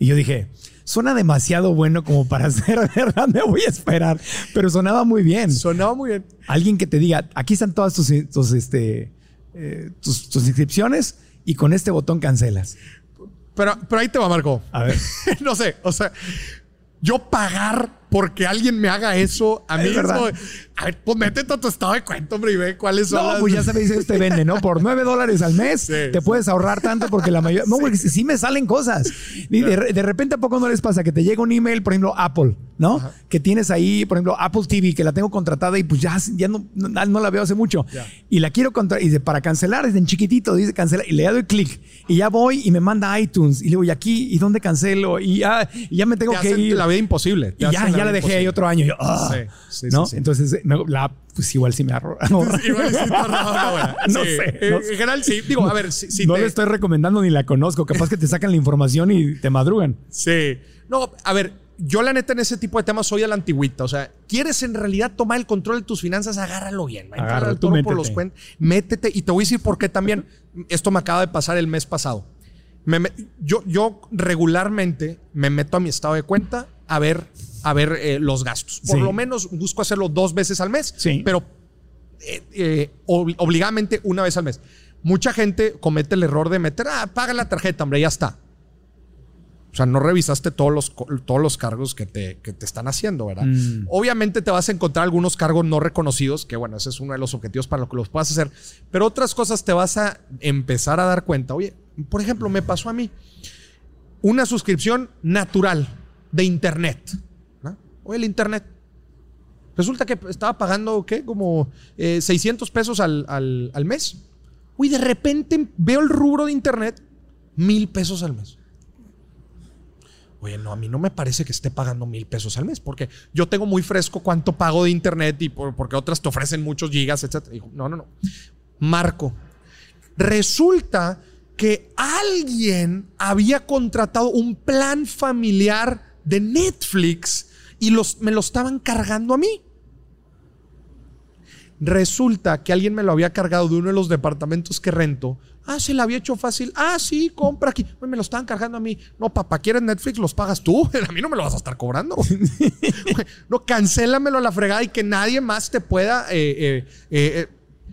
Y yo dije, suena demasiado bueno como para <laughs> ser verdad, me voy a esperar, pero sonaba muy bien. Sonaba muy bien. Alguien que te diga, aquí están todas tus, tus, este, eh, tus, tus inscripciones y con este botón cancelas. Pero, pero ahí te va, Marco. A ver. <laughs> no sé, o sea, yo pagar porque alguien me haga eso, a mí Es como, a ver, pues métete a tu estado de cuenta, hombre, y ve cuáles son No, las- pues ya sabéis, te vende, ¿no? Por 9 dólares al mes Sí, te sí. puedes ahorrar tanto porque la mayoría. No, porque sí, sí me salen cosas. Y de, re- de repente, ¿a poco no les pasa que te llega un email, por ejemplo, Apple, ¿no? Que tienes ahí, por ejemplo, Apple TV, que la tengo contratada y pues ya, ya no, no, no la veo hace mucho. Ya. Y la quiero contratar. Y dice, para cancelar, es en chiquitito, dice cancelar. Y le doy clic. Y ya voy y me manda iTunes. Y le digo, ¿y aquí? ¿Y dónde cancelo? Y ya, y ya me tengo te que hacen ir. la vida imposible. te Y ya, hacen ya la dejé ahí otro año. Y yo, ah, Sí, sí, ¿no? sí, sí. Entonces, eh, la pues igual sí me ahorra. <laughs> Igual sí te. <laughs> No sé, En no sé. general, sí. Digo, a ver, si, si no te- le estoy recomendando ni la conozco. Capaz que te sacan la información y te madrugan. Sí. No, a ver, yo la neta en ese tipo de temas soy a la antigüita. O sea, ¿quieres en realidad tomar el control de tus finanzas? Agárralo bien. Agárralo, tú todo por métete. los Métete. Y te voy a decir por qué también. Esto me acaba de pasar el mes pasado. Me me- yo, yo regularmente me meto a mi estado de cuenta a ver, a ver eh, los gastos. Por Sí. lo menos busco hacerlo dos veces al mes. Sí. Pero eh, eh, ob- obligadamente una vez al mes. Mucha gente comete el error de meter, ah, paga la tarjeta, hombre, ya está. O sea, no revisaste todos los, todos los cargos que te, que te están haciendo, ¿verdad? Mm. Obviamente te vas a encontrar algunos cargos no reconocidos, que bueno, ese es uno de los objetivos para lo que los puedas hacer. Pero otras cosas te vas a empezar a dar cuenta. Oye, por ejemplo, me pasó a mí una suscripción natural de Internet. ¿no? Oye, el Internet. Resulta que estaba pagando, ¿qué? Como eh, 600 pesos al, al, al mes. Uy, de repente veo el rubro de Internet, mil pesos al mes. Oye, no, a mí no me parece que esté pagando mil pesos al mes, porque yo tengo muy fresco cuánto pago de internet y por- porque otras te ofrecen muchos gigas, etc. Dijo, no, no, no. Marco, resulta que alguien había contratado un plan familiar de Netflix y los, me lo estaban cargando a mí. Resulta que alguien me lo había cargado de uno de los departamentos que rento. Ah, se la había hecho fácil. Ah, sí, compra aquí. Me lo estaban cargando a mí. No, papá, ¿quieres Netflix? Los pagas tú. <laughs> A mí no me lo vas a estar cobrando. <laughs> No, cancélamelo a la fregada y que nadie más te pueda. eh, eh, eh.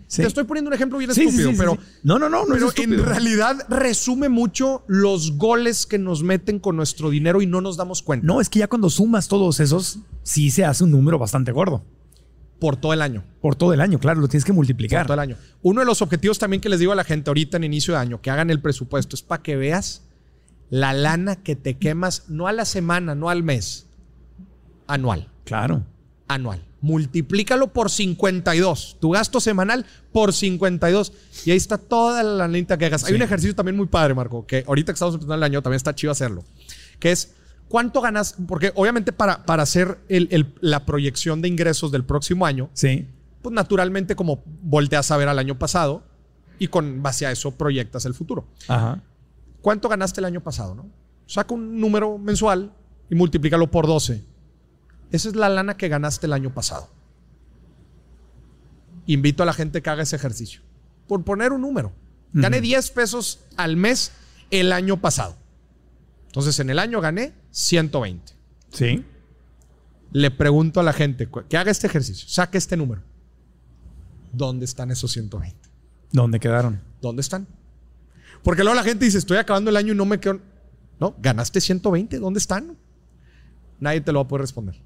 Sí. Te estoy poniendo un ejemplo bien Sí, estúpido, sí, pero. No, no, no, no pero en realidad resume mucho los goles que nos meten con nuestro dinero y no nos damos cuenta. No, es que ya cuando sumas todos esos, sí se hace un número bastante gordo. Por todo el año. Por todo el año, claro, lo tienes que por multiplicar. todo el año. Uno de los objetivos también que les digo a la gente ahorita en inicio de año, que hagan el presupuesto, es para que veas la lana que te quemas, no a la semana, no al mes, anual, Claro. anual. Multiplícalo por 52, tu gasto semanal por 52. Y ahí está toda la lanita que hagas. Hay un ejercicio también muy padre, Marco, que ahorita que estamos empezando el año también está chido hacerlo, que es cuánto ganas, porque obviamente para, para hacer el- el- la proyección de ingresos del próximo año, Sí. pues naturalmente como volteas a ver al año pasado y con base a eso proyectas el futuro. Ajá. ¿Cuánto ganaste el año pasado? No? Saca un número mensual y multiplícalo por 12. Esa es la lana que ganaste el año pasado. Invito a la gente que haga ese ejercicio. Por poner un número. Gané 10 pesos al mes el año pasado. Entonces en el año gané 120. Sí. Le pregunto a la gente que haga este ejercicio, saque este número. ¿Dónde están esos 120? ¿Dónde quedaron? ¿Dónde están? Porque luego la gente dice, estoy acabando el año y no me quedo. No, ganaste 120, ¿dónde están? Nadie te lo va a poder responder.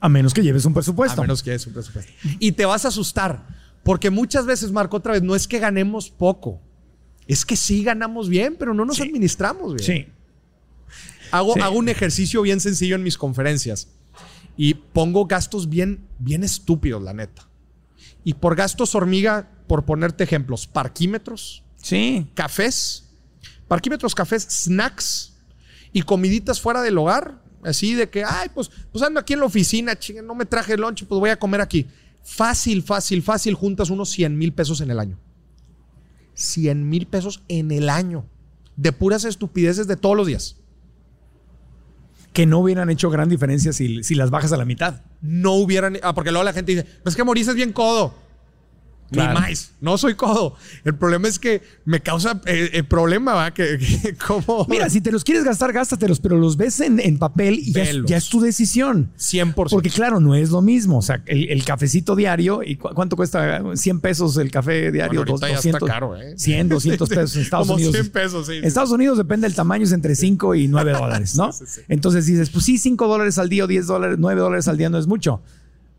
A menos que lleves un presupuesto. A menos que es un presupuesto. Y te vas a asustar. Porque muchas veces, Marco, otra vez, no es que ganemos poco. Es que sí ganamos bien, pero no nos Sí. administramos bien. Sí. Hago, Sí. hago un ejercicio bien sencillo en mis conferencias y pongo gastos bien, bien estúpidos, la neta. Y por gastos hormiga, por ponerte ejemplos, parquímetros, Sí. cafés, parquímetros, cafés, snacks y comiditas fuera del hogar. Así de que, ay, pues, pues ando aquí en la oficina, chinga, no me traje lunch, pues voy a comer aquí. Fácil, fácil, fácil, juntas unos 100 mil pesos en el año. 100 mil pesos en el año. De puras estupideces de todos los días. Que no hubieran hecho gran diferencia si, las bajas a la mitad. no hubieran. Ah, porque luego la gente dice, pues es que Maurice es bien codo. Claro. Ni más, no soy codo. El problema es que me causa eh, el problema, ¿va? Que, que <laughs> como. Mira, si te los quieres gastar, gástatelos, pero los ves en, en papel y ya es, Velos. ya es tu decisión. 100%. Porque claro, no es lo mismo. O sea, el, el cafecito diario, ¿y cu- cuánto cuesta? 100 pesos el café diario. Bueno, ya está caro, ¿eh? 100, 200 <laughs> pesos en Estados Como Unidos. 100 pesos, sí, En. Estados Unidos depende del tamaño, es entre 5 y 9 dólares, ¿no? <laughs> Sí, sí, sí. Entonces dices, pues sí, 5 dólares al día o 10 dólares, 9 dólares al día no es mucho,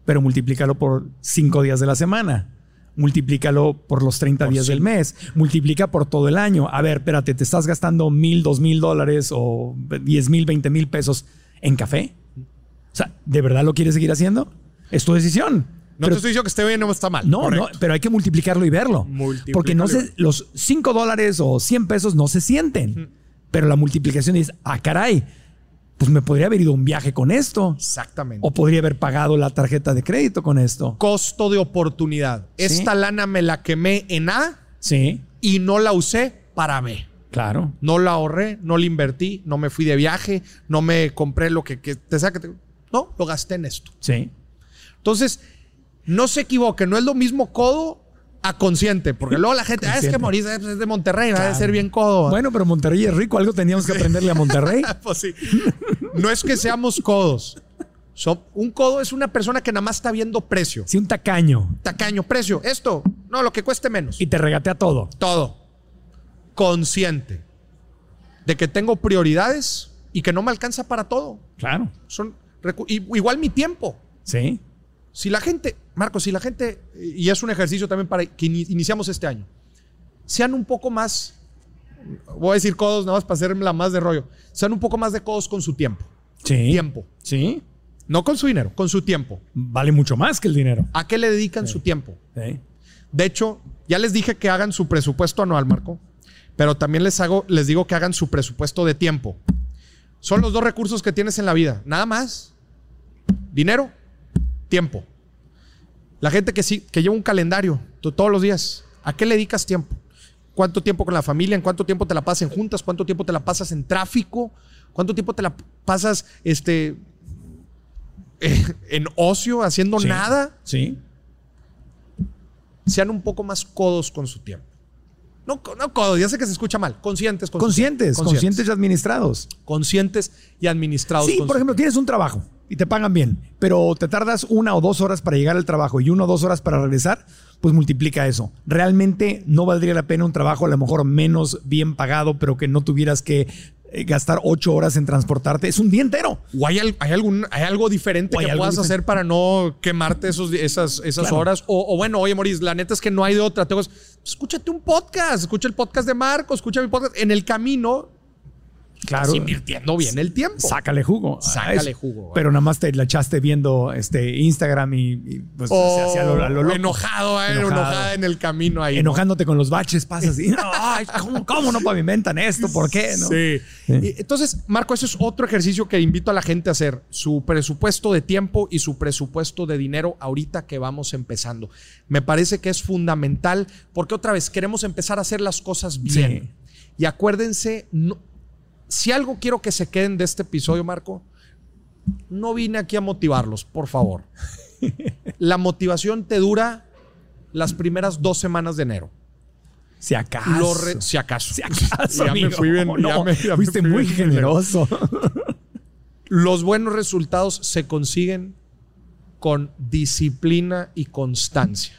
pero multiplícalo por 5 días de la semana. Multiplícalo por los 30 Por días del mes. Multiplica por todo el año. A ver, espérate, ¿te estás gastando mil, dos mil dólares o 10 mil, 20 mil pesos en café? O sea, ¿de verdad lo quieres seguir haciendo? Es tu decisión. no Pero- te estoy diciendo que esté bien o está mal. no, correcto. no, pero hay que multiplicarlo y verlo. Porque no se, los 5 dólares o 100 pesos no se sienten. Pero la multiplicación es, ah, caray, pues me podría haber ido un viaje con esto. Exactamente. O podría haber pagado la tarjeta de crédito con esto. Costo de oportunidad. Sí. Esta lana me la quemé en A Sí, y no la usé para B. claro. No la ahorré, no la invertí, no me fui de viaje, no me compré lo que, que te saque. No, lo gasté en esto. Sí. Entonces, no se equivoque, no es lo mismo codo a consciente, porque luego la gente, ah, es que. Mauricio es de Monterrey, va a ser bien codo. Bueno, pero Monterrey es rico, algo teníamos que aprenderle a Monterrey. <laughs> pues sí. No es que seamos codos. So- un codo es una persona que nada más está viendo precio. Sí, un tacaño. Tacaño, precio, esto, no, lo que cueste menos. Y te regatea todo. Todo. Consciente de que tengo prioridades y que no me alcanza para todo. Claro. Son igual mi tiempo. Sí. Si la gente, Marcos, si la gente, y es un ejercicio también para que ini- iniciamos este año, sean un poco más, voy a decir codos nada más para hacerme la más de rollo, sean un poco más de codos con su tiempo. Sí. Tiempo. Sí. No con su dinero, con su tiempo. Vale mucho más que el dinero. ¿A qué le dedican su tiempo? Sí. De hecho, ya les dije que hagan su presupuesto anual, Marco, pero también les hago, les digo que hagan su presupuesto de tiempo. Son los dos recursos que tienes en la vida. Nada más. Dinero, tiempo. La gente que sí, que lleva un calendario todos los días. ¿A qué le dedicas tiempo? ¿Cuánto tiempo con la familia? ¿En cuánto tiempo te la pasas en juntas? ¿Cuánto tiempo te la pasas en tráfico? ¿Cuánto tiempo te la pasas este, <laughs> en ocio, haciendo nada? Sí. Sean un poco más codos con su tiempo. No, no codos, ya sé que se escucha mal. Conscientes. Con conscientes, conscientes, y administrados. Conscientes y administrados. Sí, por ejemplo, tienes un trabajo y te pagan bien, pero te tardas una o dos horas para llegar al trabajo y una o dos horas para regresar, pues multiplica eso. Realmente no valdría la pena un trabajo a lo mejor menos bien pagado, pero que no tuvieras que eh, gastar ocho horas en transportarte. Es un día entero. ¿O hay, algún, hay algo diferente que puedas hacer para no quemarte esos, esas, esas horas? O, bueno, oye, Moris, la neta es que no hay de otra. Tengo, escúchate un podcast, escucha el podcast de Marco, escucha mi podcast. En el camino Claro. invirtiendo bien el tiempo. Sácale jugo. Sácale jugo. Pero nada más te la echaste viendo este Instagram y, pues se hacía lo, Enojado, eh, enojada en el camino ahí. Enojándote con los baches, pasas y ¿cómo, no pavimentan esto? ¿Por qué? Sí. Entonces, Marco, eso es otro ejercicio que invito a la gente a hacer. Su presupuesto de tiempo y su presupuesto de dinero ahorita que vamos empezando. Me parece que es fundamental porque otra vez queremos empezar a hacer las cosas bien. Y acuérdense, no, si algo quiero que se queden de este episodio, Marco, no vine aquí a motivarlos, por favor. <laughs> La motivación te dura las primeras dos semanas de enero. Si acaso. si acaso. Si acaso. ya me fui bien. fuiste muy generoso. <laughs> Los buenos resultados se consiguen con disciplina y constancia.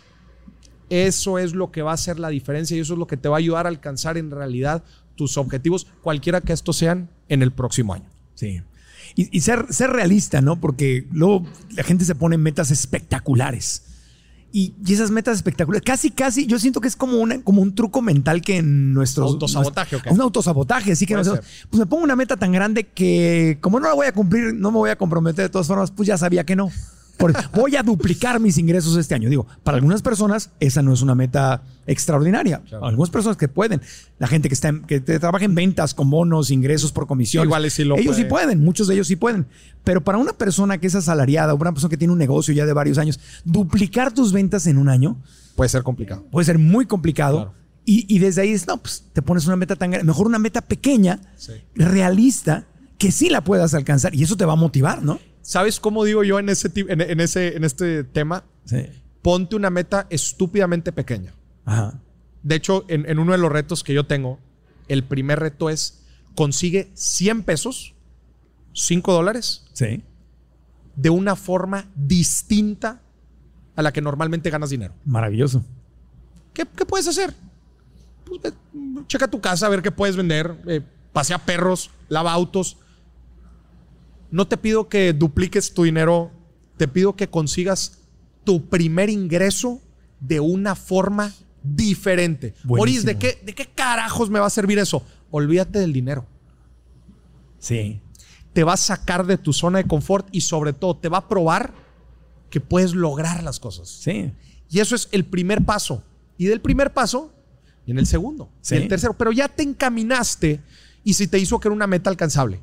Eso es lo que va a hacer la diferencia y eso es lo que te va a ayudar a alcanzar en realidad tus objetivos, cualquiera que estos sean, en el próximo año. Sí. Y, ser, ser, realista, ¿no? Porque luego la gente se pone metas espectaculares. Y, esas metas espectaculares, casi, casi, yo siento que es como, una, como un truco mental que en nuestro... ¿Autosabotaje o qué? Un autosabotaje, así que nosotros, pues me pongo una meta tan grande que como no la voy a cumplir, no me voy a comprometer de todas formas, pues ya sabía que no voy a duplicar mis ingresos este año. Digo, para algunas personas esa no es una meta extraordinaria. Algunas personas que pueden, la gente que, está que trabaja en ventas con bonos, ingresos por comisión, Igual sí lo ellos sí pueden, muchos de ellos sí pueden. Pero para una persona que es asalariada, una persona que tiene un negocio ya de varios años, duplicar tus ventas en un año puede ser complicado. Puede ser muy complicado. Y, desde ahí es, no, pues te pones una meta tan grande, mejor una meta pequeña, realista, que sí la puedas alcanzar y eso te va a motivar, ¿no? ¿Sabes cómo digo yo en ese, en, ese, en este tema? Ponte una meta estúpidamente pequeña. De hecho, en, uno de los retos que yo tengo, el primer reto es consigue 100 pesos, 5 dólares, sí. de una forma distinta a la que normalmente ganas dinero. Maravilloso. ¿Qué, puedes hacer? Pues, checa tu casa a ver qué puedes vender. Eh, pasea perros, lava autos no te pido que dupliques tu dinero, te pido que consigas tu primer ingreso de una forma diferente. Boris, ¿de qué, ¿de qué carajos me va a servir eso? Olvídate del dinero. Sí. Te va a sacar de tu zona de confort y sobre todo te va a probar que puedes lograr las cosas. Sí. Y eso es el primer paso. Y del primer paso, y en el segundo, y el tercero. Pero ya te encaminaste y si te hizo que era una meta alcanzable.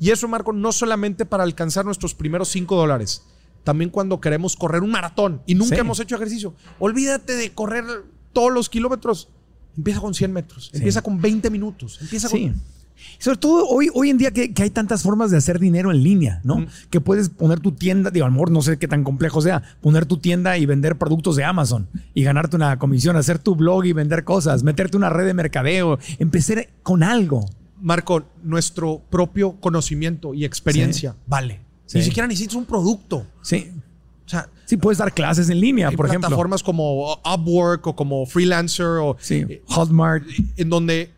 Y eso, Marco, no solamente para alcanzar nuestros primeros 5 dólares, también cuando queremos correr un maratón y nunca hemos hecho ejercicio. Olvídate de correr todos los kilómetros. Empieza con 100 metros, empieza con 20 minutos, empieza sí. Sobre todo hoy, hoy en día que, hay tantas formas de hacer dinero en línea, ¿no? Que puedes poner tu tienda, digo, a lo mejor no sé qué tan complejo sea, poner tu tienda y vender productos de Amazon y ganarte una comisión, hacer tu blog y vender cosas, meterte una red de mercadeo, empezar con algo. Marco, nuestro propio conocimiento y experiencia vale. Ni siquiera necesitas un producto. Sí. O sea, sí, puedes dar clases en línea, por ejemplo. Plataformas como Upwork o como Freelancer o eh, Hotmart. En donde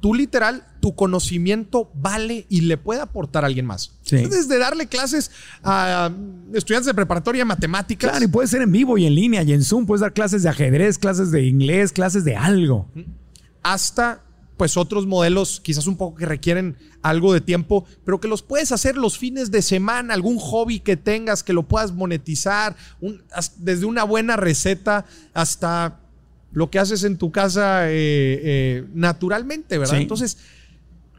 tú literal, tu conocimiento vale y le puede aportar a alguien más. Sí. Desde darle clases a estudiantes de preparatoria de matemáticas. Claro, y puede ser en vivo y en línea y en Zoom. Puedes dar clases de ajedrez, clases de inglés, clases de algo. Hasta pues otros modelos quizás un poco que requieren algo de tiempo, pero que los puedes hacer los fines de semana, algún hobby que tengas que lo puedas monetizar, desde una buena receta hasta lo que haces en tu casa eh, eh, naturalmente, ¿verdad? Entonces,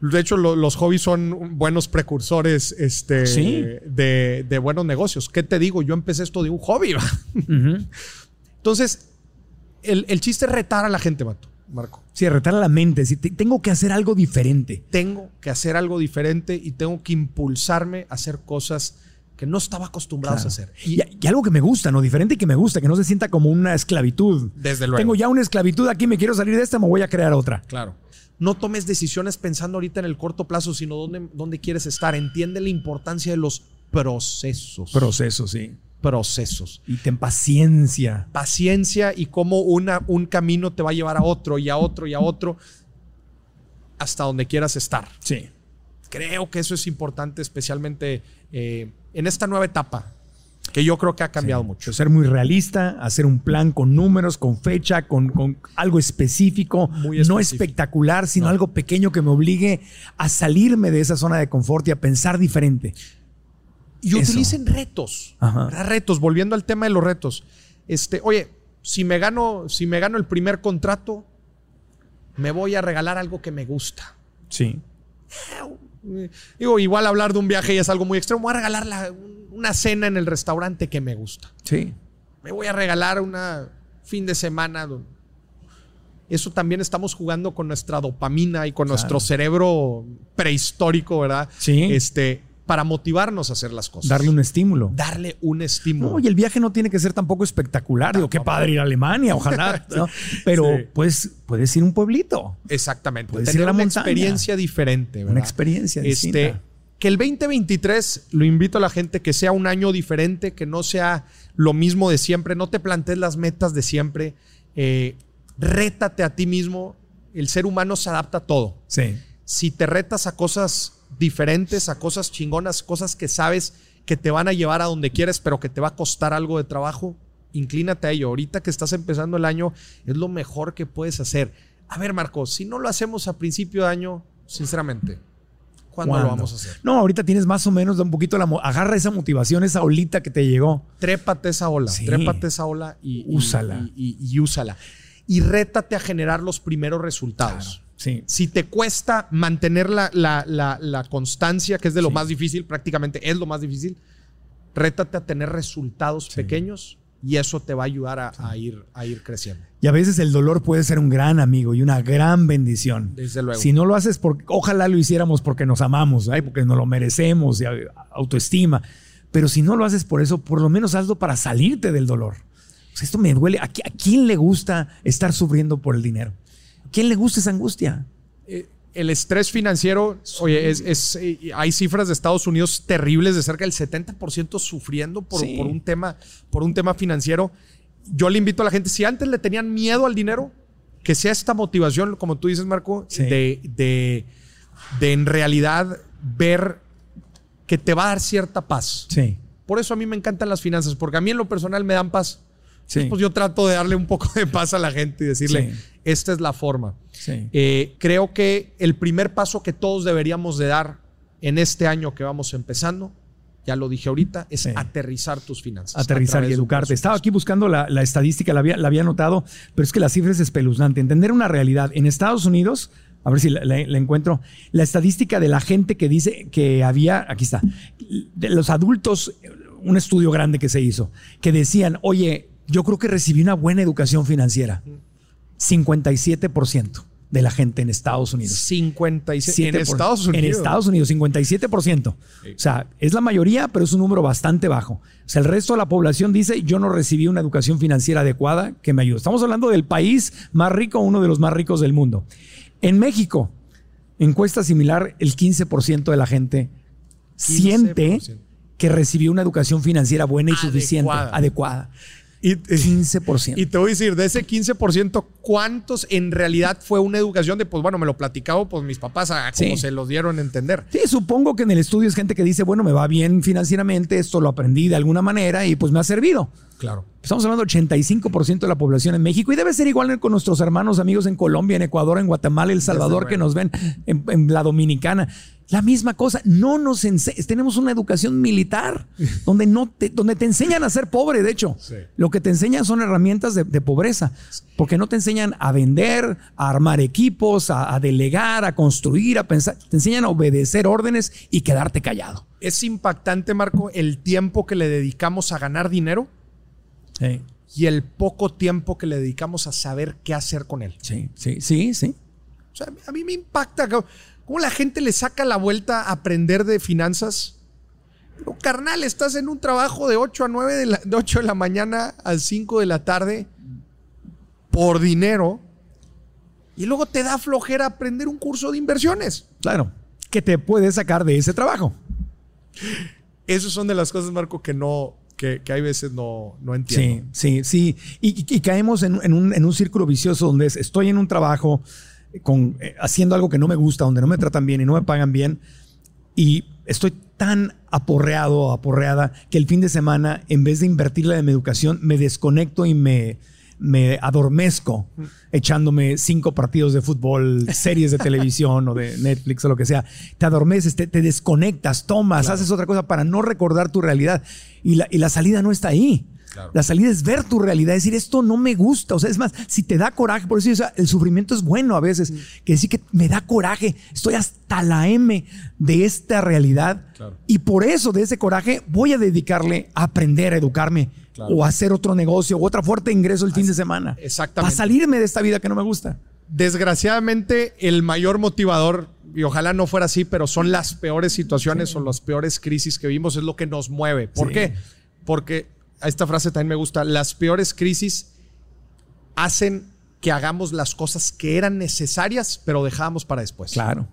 De hecho, lo- los hobbies son buenos precursores este, Sí. de, de buenos negocios. ¿Qué te digo? Yo empecé esto de un hobby. <laughs> Entonces, el, el chiste es retar a la gente, Mato, Marco. Sí, retar a la mente. Si te- tengo que hacer algo diferente. Tengo que hacer algo diferente y tengo que impulsarme a hacer cosas que no estaba acostumbrado a Claro. hacer. Y, y algo que me gusta, ¿no? Diferente y que me gusta, que no se sienta como una esclavitud. Desde luego. Tengo ya una esclavitud aquí, me quiero salir de esta, me voy a crear otra. Claro. No tomes decisiones pensando ahorita en el corto plazo, sino dónde, dónde quieres estar. Entiende la importancia de los procesos. Proceso, sí. Procesos. Y ten paciencia. Paciencia y cómo una, un camino te va a llevar a otro y a otro y a otro hasta donde quieras estar. Sí. Creo que eso es importante, especialmente eh, en esta nueva etapa, que yo creo que ha cambiado mucho. Ser muy realista, hacer un plan con números, con fecha, con, con algo específico, Muy no espectacular, sino No. algo pequeño que me obligue a salirme de esa zona de confort y a pensar diferente. Y Eso. utilicen retos. Ajá. Retos, volviendo al tema de los retos. Este, oye, si me gano, si me gano el primer contrato, me voy a regalar algo que me gusta. Sí. Eh, Digo, igual hablar de un viaje ya es algo muy extremo. Voy a regalar la- una cena en el restaurante que me gusta. Sí. Me voy a regalar una fin de semana. Eso también estamos jugando con nuestra dopamina y con Claro. nuestro cerebro prehistórico, ¿verdad? Sí. Este, para motivarnos a hacer las cosas. Darle un estímulo. Darle un estímulo. No, y el viaje no tiene que ser tampoco espectacular. Digo, qué padre ir a Alemania, ojalá. <laughs> ¿no? Pero Sí. pues puedes ir a un pueblito. Exactamente. Puedes ir Tener a la una montaña. experiencia diferente, ¿verdad? Una experiencia Este, distinta. que el 2023, lo invito a la gente, que sea un año diferente, que no sea lo mismo de siempre, no te plantees las metas de siempre, eh, rétate a ti mismo, el ser humano se adapta a todo. Sí. Si te retas a cosas diferentes, a cosas chingonas, cosas que sabes que te van a llevar a donde quieres, pero que te va a costar algo de trabajo, inclínate a ello. Ahorita que estás empezando el año, es lo mejor que puedes hacer. A ver, Marcos, si no lo hacemos a principio de año, sinceramente, ¿cuándo, ¿Cuándo? lo vamos a hacer? No, ahorita tienes más o menos un poquito la agarra esa motivación, esa olita que te llegó. Trépate esa ola, Sí. trépate esa ola y, Úsala. Y, y- y úsala. Y rétate a generar los primeros resultados. Sí. Si te cuesta mantener la, la- la- la constancia, que es de lo Sí. más difícil, prácticamente es lo más difícil, rétate a tener resultados pequeños y eso te va a ayudar a, a ir, a ir creciendo. Y a veces el dolor puede ser un gran amigo y una gran bendición. Desde luego. Si no lo haces, porque ojalá lo hiciéramos porque nos amamos, ¿ay? porque nos lo merecemos, y autoestima. Pero si no lo haces por eso, por lo menos hazlo para salirte del dolor. Sea, esto me duele. ¿A, qui- a quién le gusta estar sufriendo por el dinero? ¿A quién le gusta esa angustia? Eh, el estrés financiero, oye, es, es, eh, hay cifras de Estados Unidos terribles de cerca del 70% sufriendo por, Sí. por un tema, por un tema financiero. Yo le invito a la gente, si antes le tenían miedo al dinero, que sea esta motivación, como tú dices, Marco, Sí. de, de, de en realidad ver que te va a dar cierta paz. Sí. Por eso a mí me encantan las finanzas, porque a mí en lo personal me dan paz. Sí. Pues yo trato de darle un poco de paz a la gente y decirle, Sí. Esta es la forma. Sí. Eh, creo que el primer paso que todos deberíamos de dar en este año que vamos empezando, ya lo dije ahorita, es Sí. aterrizar tus finanzas. aterrizar y educarte. Estaba aquí buscando la, la estadística, la había, la había notado, pero es que la cifra es espeluznante. Entender una realidad. En Estados Unidos, a ver si la, la- la encuentro, la estadística de la gente que dice que había, aquí está, de los adultos, un estudio grande que se hizo, que decían, oye, yo creo que recibí una buena educación financiera. 57% de la gente en Estados Unidos. 57 en 7%. Estados Unidos. En Estados Unidos, 57%. O sea, es la mayoría, pero es un número bastante bajo. O sea, el resto de la población dice, yo no recibí una educación financiera adecuada que me ayude. Estamos hablando del país más rico, uno de los más ricos del mundo. En México, encuesta similar, el 15% de la gente siente 15%. que recibió una educación financiera buena y suficiente, Adecuada. Y, 15%. y te voy a decir, de ese 15%, ¿cuántos en realidad fue una educación de, pues bueno, me lo platicaba pues mis papás a como Sí. se los dieron a entender? Sí, supongo que en el estudio es gente que dice, bueno, me va bien financieramente, esto lo aprendí de alguna manera y pues me ha servido. Claro. Estamos hablando del 85% de la población en México y debe ser igual con nuestros hermanos, amigos en Colombia, en Ecuador, en Guatemala, El Salvador, que nos ven en, en la Dominicana. La misma cosa, no nos tenemos una educación militar <laughs> donde no te, donde te enseñan a ser pobre, de hecho. Sí. Lo que te enseñan son herramientas de, de pobreza, porque no te enseñan a vender, a armar equipos, a, a delegar, a construir, a pensar, te enseñan a obedecer órdenes y quedarte callado. Es impactante, Marco, el tiempo que le dedicamos a ganar dinero Sí, y el poco tiempo que le dedicamos a saber qué hacer con él. sí, sí, sí, sí. O sea, a mí me impacta cómo- cómo la gente le saca la vuelta a aprender de finanzas. Pero, carnal, estás en un trabajo de 8 a 9 de, la, de 8 de la mañana a 5 de la tarde por dinero y luego te da flojera aprender un curso de inversiones. Claro, que te puedes sacar de ese trabajo. Esas son de las cosas, Marco, que no, que, que hay veces no, no entiendo. Sí, sí, sí. Y, y- caemos en, en un, en un círculo vicioso donde es, estoy en un trabajo con, eh, haciendo algo que no me gusta, donde no me tratan bien y no me pagan bien. Y estoy tan aporreado, aporreada, que el fin de semana, en vez de invertirla en mi educación, me desconecto y me, me adormezco echándome cinco partidos de fútbol, <laughs> series de televisión o de Netflix o lo que sea. Te adormeces, te, te desconectas, tomas, haces otra cosa para no recordar tu realidad. Y la, y la salida no está ahí. Claro. La salida es ver tu realidad, decir esto no me gusta. O sea, es más, si te da coraje, por eso o sea, el sufrimiento es bueno a veces, que decir que me da coraje, estoy hasta la M de esta realidad. Claro. Y por eso, de ese coraje, voy a dedicarle a aprender, a educarme Claro. o a hacer otro negocio o otra fuerte ingreso el fin de semana. exactamente. Para salirme de esta vida que no me gusta. Desgraciadamente, el mayor motivador, y ojalá no fuera así, pero son las peores situaciones o las peores crisis que vivimos, es lo que nos mueve. ¿Por Sí. qué? Porque a esta frase también me gusta, las peores crisis hacen que hagamos las cosas que eran necesarias, pero dejábamos para después. Claro.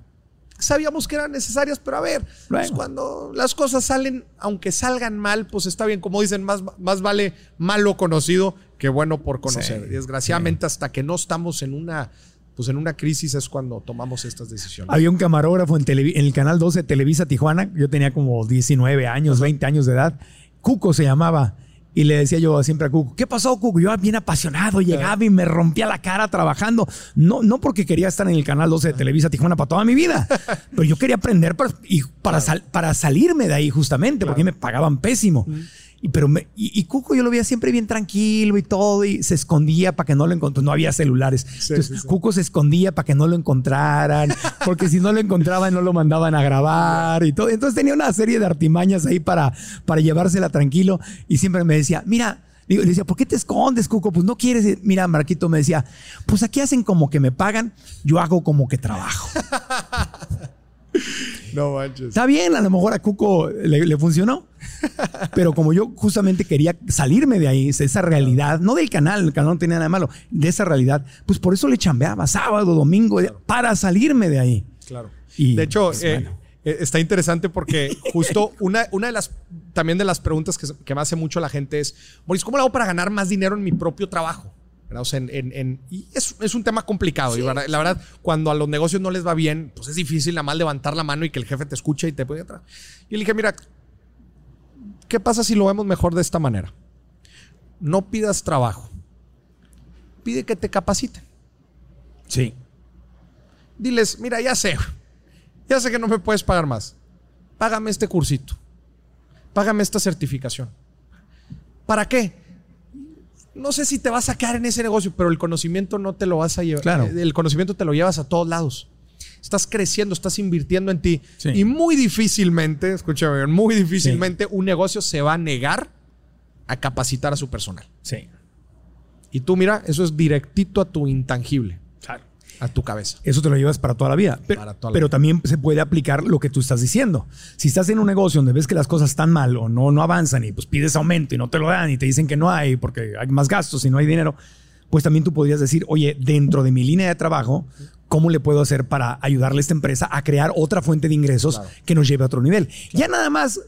Sabíamos que eran necesarias, pero a ver, pues Bueno. cuando las cosas salen, aunque salgan mal, pues está bien. Como dicen, más, más vale malo conocido que bueno por conocer. Sí, Desgraciadamente, hasta que no estamos en una, pues en una crisis es cuando tomamos estas decisiones. Había un camarógrafo en, en el canal 12 de Televisa Tijuana. Yo tenía como 19 años, 20 años de edad. Cuco se llamaba. Y le decía yo siempre a Cuco, ¿qué pasó, Cuco? Yo bien apasionado, llegaba y me rompía la cara trabajando. No, no porque quería estar en el canal 12 de Televisa Tijuana para toda mi vida, <laughs> pero yo quería aprender para, y para, sal- para salirme de ahí justamente, porque me pagaban pésimo. Y, pero me- y, y Cuco yo lo veía siempre bien tranquilo y todo, y se escondía para que no lo encontrara. No había celulares. Entonces, sí, sí. Cuco se escondía para que no lo encontraran, <laughs> porque si no lo encontraban no lo mandaban a grabar y todo. Entonces tenía una serie de artimañas ahí para, para llevársela tranquilo y siempre me decía, mira, digo, le decía, ¿por qué te escondes, Cuco? Pues no quieres. ir". Mira, Marquito me decía, pues aquí hacen como que me pagan, yo hago como que trabajo. <laughs> No manches. Está bien, a lo mejor a Cuco le, le funcionó. Pero como yo justamente quería salirme de ahí, de esa realidad, no del canal, el canal no tenía nada de malo, de esa realidad, pues por eso le chambeaba sábado, domingo, para salirme de ahí. Claro. Y, de hecho, pues, eh, bueno. eh, está interesante porque justo una, una de las también de las preguntas que, me hace mucho la gente es, Maurice, ¿cómo lo hago para ganar más dinero en mi propio trabajo? ¿Verdad? O sea, en- en- en- y es, es un tema complicado. y la verdad- la verdad, cuando a los negocios no les va bien, pues es difícil nada más levantar la mano y que el jefe te escuche y te puede atrás. Y le dije, mira, ¿qué pasa si lo vemos mejor de esta manera? No pidas trabajo. Pide que te capaciten. Sí. Diles, mira, ya sé, ya sé que no me puedes pagar más. Págame este cursito. Págame esta certificación. ¿Para qué? No sé si te vas a quedar en ese negocio, pero el conocimiento no te lo vas a llevar. Claro. El conocimiento te lo llevas a todos lados. Estás creciendo, estás invirtiendo en ti. Sí. Y muy difícilmente, escúchame, bien, muy difícilmente un negocio se va a negar a capacitar a su personal. Sí. Y tú, mira, eso es directito a tu intangible, a tu cabeza. Eso te lo llevas para toda la vida. Pero, Para toda la pero vida. también se puede aplicar lo que tú estás diciendo. Si estás en un negocio donde ves que las cosas están mal o no, no avanzan y pues pides aumento y no te lo dan y te dicen que no hay porque hay más gastos y no hay dinero, pues también tú podrías decir, oye, dentro de mi línea de trabajo, ¿cómo le puedo hacer para ayudarle a esta empresa a crear otra fuente de ingresos Claro. que nos lleve a otro nivel? Ya nada más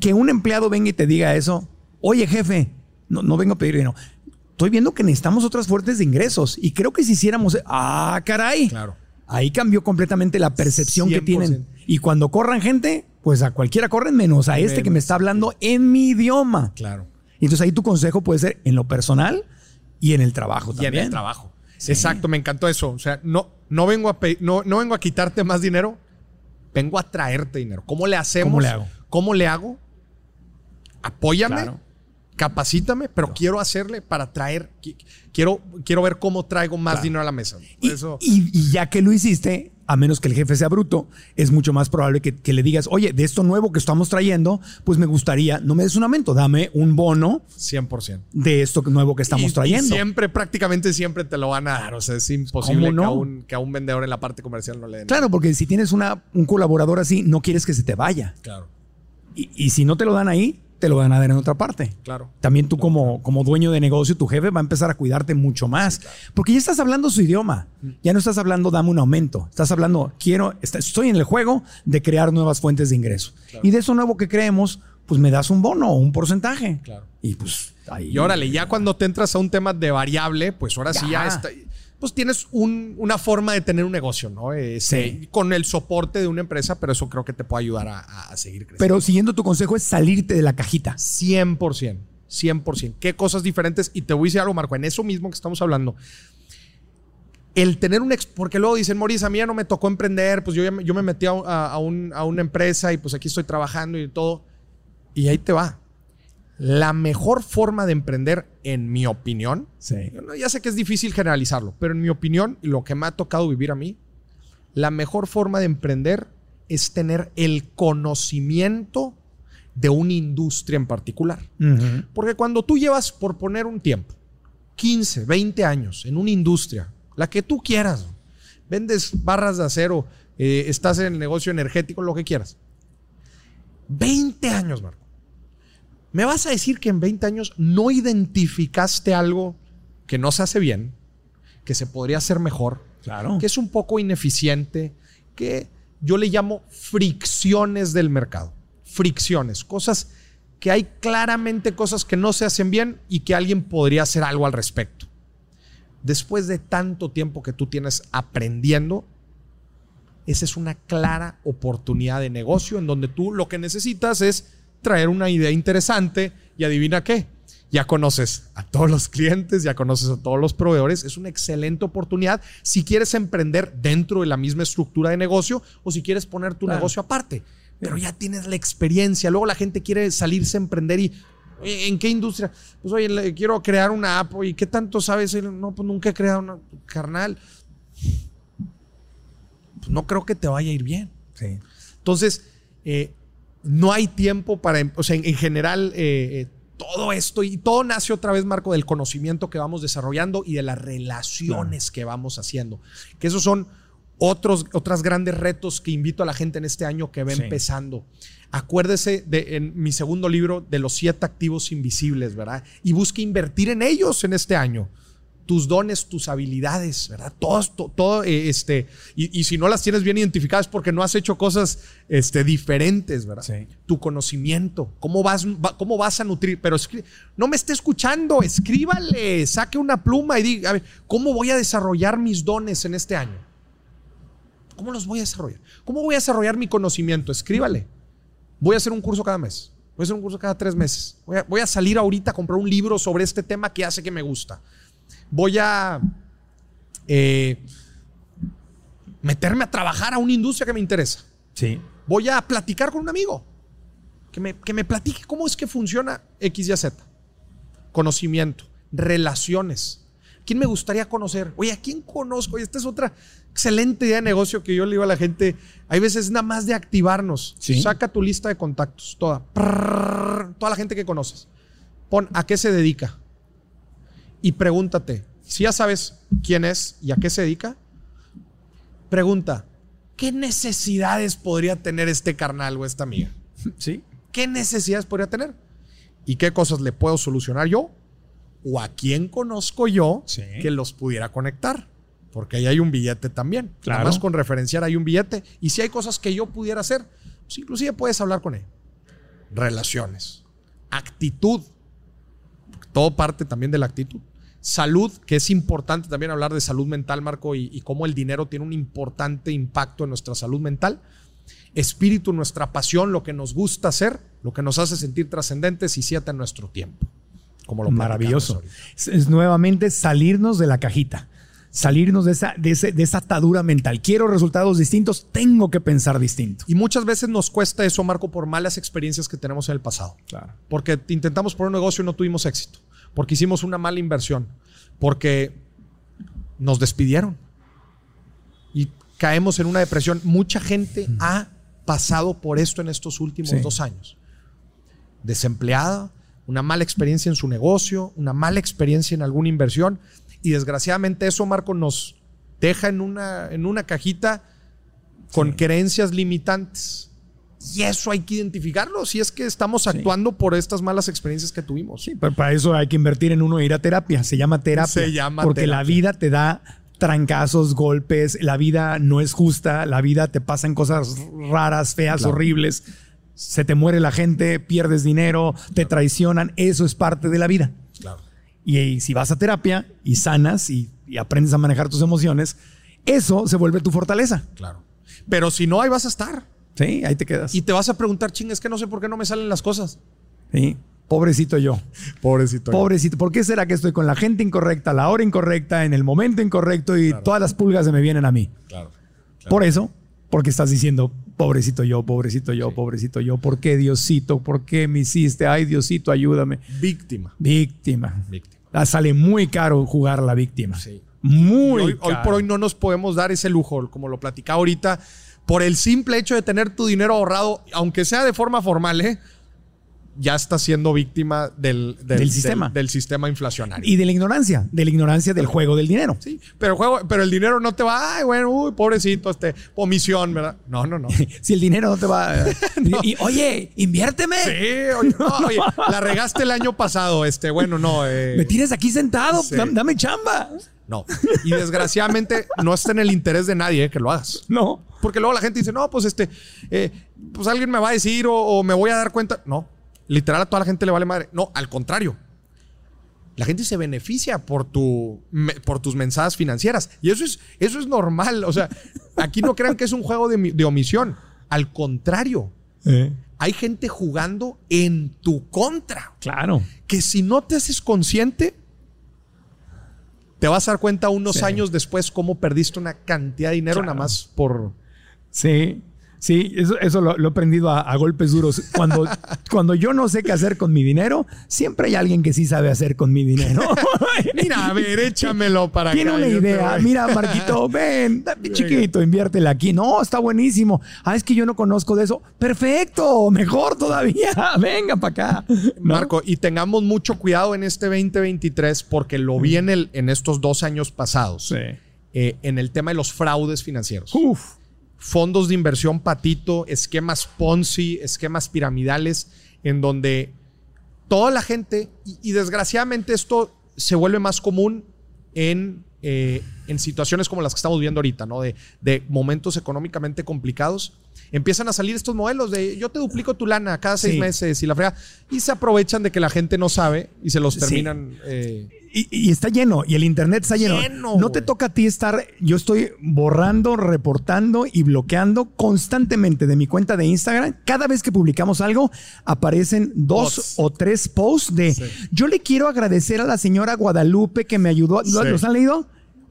que un empleado venga y te diga eso, oye jefe, no, no vengo a pedir dinero. Estoy viendo que necesitamos otras fuentes de ingresos y creo que si hiciéramos, ah, caray, Claro. Ahí cambió completamente la percepción que 100%. tienen. Y cuando corran gente, pues a cualquiera corren menos a este que me está hablando en mi idioma. Claro. Y entonces ahí tu consejo puede ser en lo personal y en el trabajo y también. en el trabajo. Exacto, me encantó eso. O sea, no, no, vengo a no, no vengo a quitarte más dinero, vengo a traerte dinero. ¿Cómo le hacemos? ¿Cómo le hago? ¿Cómo le hago? Apóyame, Claro. Capacítame, pero quiero hacerle para traer, qui- quiero, quiero ver cómo traigo más Claro. dinero a la mesa. Y, eso, y- y ya que lo hiciste, a menos que el jefe sea bruto, es mucho más probable que, que le digas, oye, de esto nuevo que estamos trayendo, pues me gustaría, no me des un aumento, dame un bono 100%. de esto nuevo que estamos Y- trayendo. siempre, prácticamente siempre te lo van a dar. O sea, es imposible ¿Cómo no? que, a un, que a un vendedor en la parte comercial no le den. Claro, porque si tienes una, un colaborador así, no quieres que se te vaya. Claro, y si no te lo dan ahí, te lo van a dar en otra parte. claro. También tú como, como dueño de negocio, tu jefe va a empezar a cuidarte mucho más. Porque ya estás hablando su idioma. Ya no estás hablando dame un aumento. Estás hablando, quiero, est- estoy en el juego de crear nuevas fuentes de ingreso. Y de eso nuevo que creemos, pues me das un bono o un porcentaje. Claro. Y pues ahí. Y órale, ya cuando te entras a un tema de variable, pues ahora sí Ya. está. Pues tienes un- una forma de tener un negocio, ¿no? Este, Sí. Con el soporte de una empresa, pero eso creo que te puede ayudar a, a- a seguir creciendo. Pero siguiendo tu consejo es salirte de la cajita. 100%. 100%. ¿Qué cosas diferentes? Y te voy a decir algo, Marco, en eso mismo que estamos hablando. El tener un... ex- Porque luego dicen, Moris, a mí ya no me tocó emprender, pues yo, ya me- yo me metí a, a- a un- a una empresa y pues aquí estoy trabajando y todo. Y ahí te va. La mejor forma de emprender, en mi opinión, Sí. ya sé que es difícil generalizarlo, pero en mi opinión, y lo que me ha tocado vivir a mí, la mejor forma de emprender es tener el conocimiento de una industria en particular. Porque cuando tú llevas, por poner un tiempo, 15, 20 años en una industria, la que tú quieras, vendes barras de acero, eh, estás en el negocio energético, lo que quieras. 20 años, Marco. ¿Me vas a decir que en 20 años no identificaste algo que no se hace bien, que se podría hacer mejor, Claro. que es un poco ineficiente, que yo le llamo fricciones del mercado. Fricciones, cosas que hay claramente cosas que no se hacen bien y que alguien podría hacer algo al respecto. Después de tanto tiempo que tú tienes aprendiendo, esa es una clara oportunidad de negocio en donde tú lo que necesitas es traer una idea interesante y adivina qué. Ya conoces a todos los clientes, ya conoces a todos los proveedores. Es una excelente oportunidad si quieres emprender dentro de la misma estructura de negocio o si quieres poner tu Claro. negocio aparte. Pero ya tienes la experiencia. Luego la gente quiere salirse a emprender y "Oye, ¿en qué industria? Pues oye, le- quiero crear una app. ¿Y qué tanto sabes? No, pues nunca he creado una carnal. Pues no creo que te vaya a ir bien. Sí. Entonces, eh, no hay tiempo para, em- o sea, en, en general, eh, eh, todo esto y todo nace otra vez, Marco, del conocimiento que vamos desarrollando y de las relaciones que vamos haciendo. Que esos son otros, otras grandes retos que invito a la gente en este año que va Sí. empezando. Acuérdese de en mi segundo libro de los siete activos invisibles, ¿verdad? Y busque invertir en ellos en este año tus dones, tus habilidades, ¿verdad? Todos, to- todo, eh, este, y, y si no las tienes bien identificadas porque no has hecho cosas este, diferentes, ¿verdad? Sí. Tu conocimiento, cómo vas, va- cómo vas a nutrir, pero no me esté escuchando, escríbale, saque una pluma y diga, a ver, ¿cómo voy a desarrollar mis dones en este año? ¿Cómo los voy a desarrollar? ¿Cómo voy a desarrollar mi conocimiento? Escríbale. Voy a hacer un curso cada mes. Voy a hacer un curso cada tres meses. Voy a, voy a salir ahorita a comprar un libro sobre este tema que hace que me gusta. Voy a eh, meterme a trabajar a una industria que me interesa. Sí. Voy a platicar con un amigo que me, que me platique cómo es que funciona X, Y, Z. Conocimiento, relaciones. ¿Quién me gustaría conocer? Oye, ¿a quién conozco? Oye, esta es otra excelente idea de negocio que yo le digo a la gente. Hay veces nada más de activarnos. Sí. Saca tu lista de contactos, toda. Toda la gente que conoces. Pon a qué se dedica. Y pregúntate, si ya sabes quién es y a qué se dedica, pregunta, ¿qué necesidades podría tener este carnal o esta amiga? Sí. ¿Qué necesidades podría tener? ¿Y qué cosas le puedo solucionar yo? ¿O a quién conozco yo Sí. que los pudiera conectar? Porque ahí hay un billete también. Claro. Nada más con referenciar hay un billete. Y si hay cosas que yo pudiera hacer, pues inclusive puedes hablar con él. Relaciones. Actitud. Todo parte también de la actitud. Salud, que es importante también hablar de salud mental, Marco, y, y cómo el dinero tiene un importante impacto en nuestra salud mental. Espíritu, nuestra pasión, lo que nos gusta hacer, lo que nos hace sentir trascendentes y siete en nuestro tiempo. Como lo Maravilloso. es nuevamente salirnos de la cajita. Salirnos de esa, de, ese- de esa atadura mental. Quiero resultados distintos, tengo que pensar distinto. Y muchas veces nos cuesta eso, Marco, por malas experiencias que tenemos en el pasado. Claro. Porque intentamos por un negocio y no tuvimos éxito. Porque hicimos una mala inversión. Porque nos despidieron. Y caemos en una depresión. Mucha gente ha pasado por esto en estos últimos Sí. dos años. Desempleada, una mala experiencia en su negocio, una mala experiencia en alguna inversión. Y desgraciadamente eso, Marco, nos deja en una, en una cajita con creencias limitantes. Y eso hay que identificarlo si es que estamos actuando por estas malas experiencias que tuvimos. Sí, pero para eso hay que invertir en uno e ir a terapia. Se llama terapia. Se llama Porque terapia. la vida te da trancazos, golpes, la vida no es justa, la vida te pasan cosas raras, feas, Claro. horribles. Se te muere la gente, pierdes dinero, te traicionan, eso es parte de la vida. Y, y si vas a terapia y sanas y, y aprendes a manejar tus emociones, eso se vuelve tu fortaleza. Claro. Pero si no, ahí vas a estar. Sí, ahí te quedas. Y te vas a preguntar, ching, es que no sé por qué no me salen las cosas. Sí, pobrecito yo. <laughs> Pobrecito. Pobrecito, ¿por qué será que estoy con la gente incorrecta, a la hora incorrecta, en el momento incorrecto y todas las pulgas se me vienen a mí? Claro. Por eso, porque estás diciendo, pobrecito yo, pobrecito yo, pobrecito yo, ¿por qué Diosito? ¿Por qué me hiciste? Ay, Diosito, ayúdame. Víctima. Víctima. Víctima. Ah, sale muy caro jugar la víctima. Sí. Muy hoy, hoy caro. por hoy no nos podemos dar ese lujo, como lo platicaba ahorita, por el simple hecho de tener tu dinero ahorrado, aunque sea de forma formal, ¿eh? Ya estás siendo víctima del, Del sistema. del sistema inflacionario. Y de la ignorancia, de la ignorancia del juego del dinero. Sí, pero el juego, pero el dinero no te va, ay, bueno, uy, pobrecito, este, omisión, ¿verdad? No, no, no. Sí, <laughs> Si el dinero no te va... <laughs> y, y, oye, inviérteme. oye, no, <laughs> oye, la regaste el año pasado, este, bueno, no, eh, Me tienes aquí sentado, Sí. dam- dame chamba. no. Y desgraciadamente no está en el interés de nadie eh, que lo hagas. No. Porque luego la gente dice, no, pues este, eh, pues alguien me va a decir o, o me voy a dar cuenta. No, literal a toda la gente le vale madre. No, al contrario. La gente se beneficia por, tu, me- por tus mensajes financieras. Y eso es, eso es normal. O sea, <laughs> aquí no crean que es un juego de, de omisión. Al contrario, Eh, hay gente jugando en tu contra. claro. Que si no te haces consciente, te vas a dar cuenta unos Sí. años después cómo perdiste una cantidad de dinero Claro. nada más por... Sí, sí, eso, eso lo, lo he aprendido a, a golpes duros. Cuando, <laughs> cuando yo no sé qué hacer con mi dinero, siempre hay alguien que sí sabe hacer con mi dinero. <laughs> Mira, a ver, échamelo para Tiene acá. una idea. Mira, Marquito, <laughs> ven, chiquito, inviértela aquí. No, está buenísimo. Ah, es que yo no conozco de eso. Perfecto, mejor todavía. Venga para acá. ¿No? Marco, y tengamos mucho cuidado en este 2023 porque lo vi en, el, en estos dos años pasados, Sí. eh, en el tema de los fraudes financieros. Uf. Fondos de inversión patito, esquemas Ponzi, esquemas piramidales, en donde toda la gente, y, desgraciadamente esto se vuelve más común en, eh, en situaciones como las que estamos viendo ahorita, ¿no? De, de momentos económicamente complicados. Empiezan a salir estos modelos de yo te duplico tu lana cada seis Sí. meses y la frega. Y se aprovechan de que la gente no sabe y se los Sí. terminan. eh, Y, y está lleno, y el internet está lleno. Lleno, no te toca a ti estar, yo estoy borrando, reportando y bloqueando constantemente de mi cuenta de Instagram. Cada vez que publicamos algo, aparecen dos o tres posts de, yo le quiero agradecer a la señora Guadalupe que me ayudó. ¿Lo- Sí. ¿Los han leído?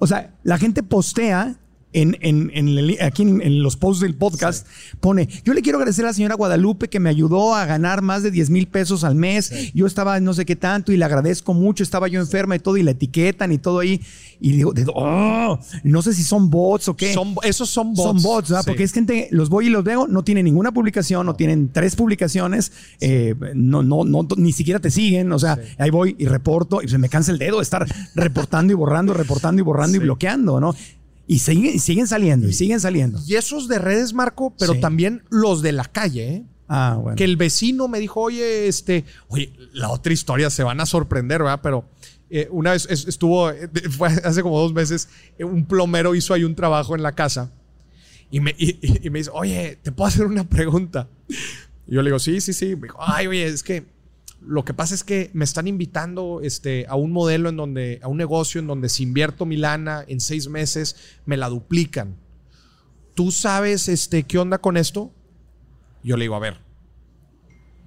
O sea, la gente postea en, en- en el- aquí en, en los posts del podcast, pone, yo le quiero agradecer a la señora Guadalupe que me ayudó a ganar más de 10 mil pesos al mes. Yo estaba no sé qué tanto y le agradezco mucho, estaba yo enferma y todo, y la etiquetan y todo ahí. Y digo, de- oh, no sé si son bots o qué. son, esos son bots. Son bots, ¿verdad? Sí. Porque es gente, los voy y los veo, no tienen ninguna publicación, no tienen tres publicaciones, eh, no, no, no, ni siquiera te siguen, o sea, ahí voy y reporto y se me cansa el dedo de estar reportando y borrando, reportando y borrando y bloqueando, ¿no? Y siguen, siguen saliendo, y siguen saliendo. Y esos de redes, Marco, pero Sí. también los de la calle, ¿eh? Ah, bueno. que el vecino me dijo, oye, este, oye, la otra historia se van a sorprender, ¿verdad? Pero eh, una vez es- estuvo, eh, <laughs> fue hace como dos meses, eh, un plomero hizo ahí un trabajo en la casa y me, y- y me dice, oye, ¿te puedo hacer una pregunta? Y yo le digo, sí, sí, sí. Me dijo, ay, oye, es que lo que pasa es que me están invitando este, a un modelo en donde, a un negocio en donde si invierto mi lana en seis meses, me la duplican. ¿Tú sabes este, qué onda con esto? Yo le digo, a ver,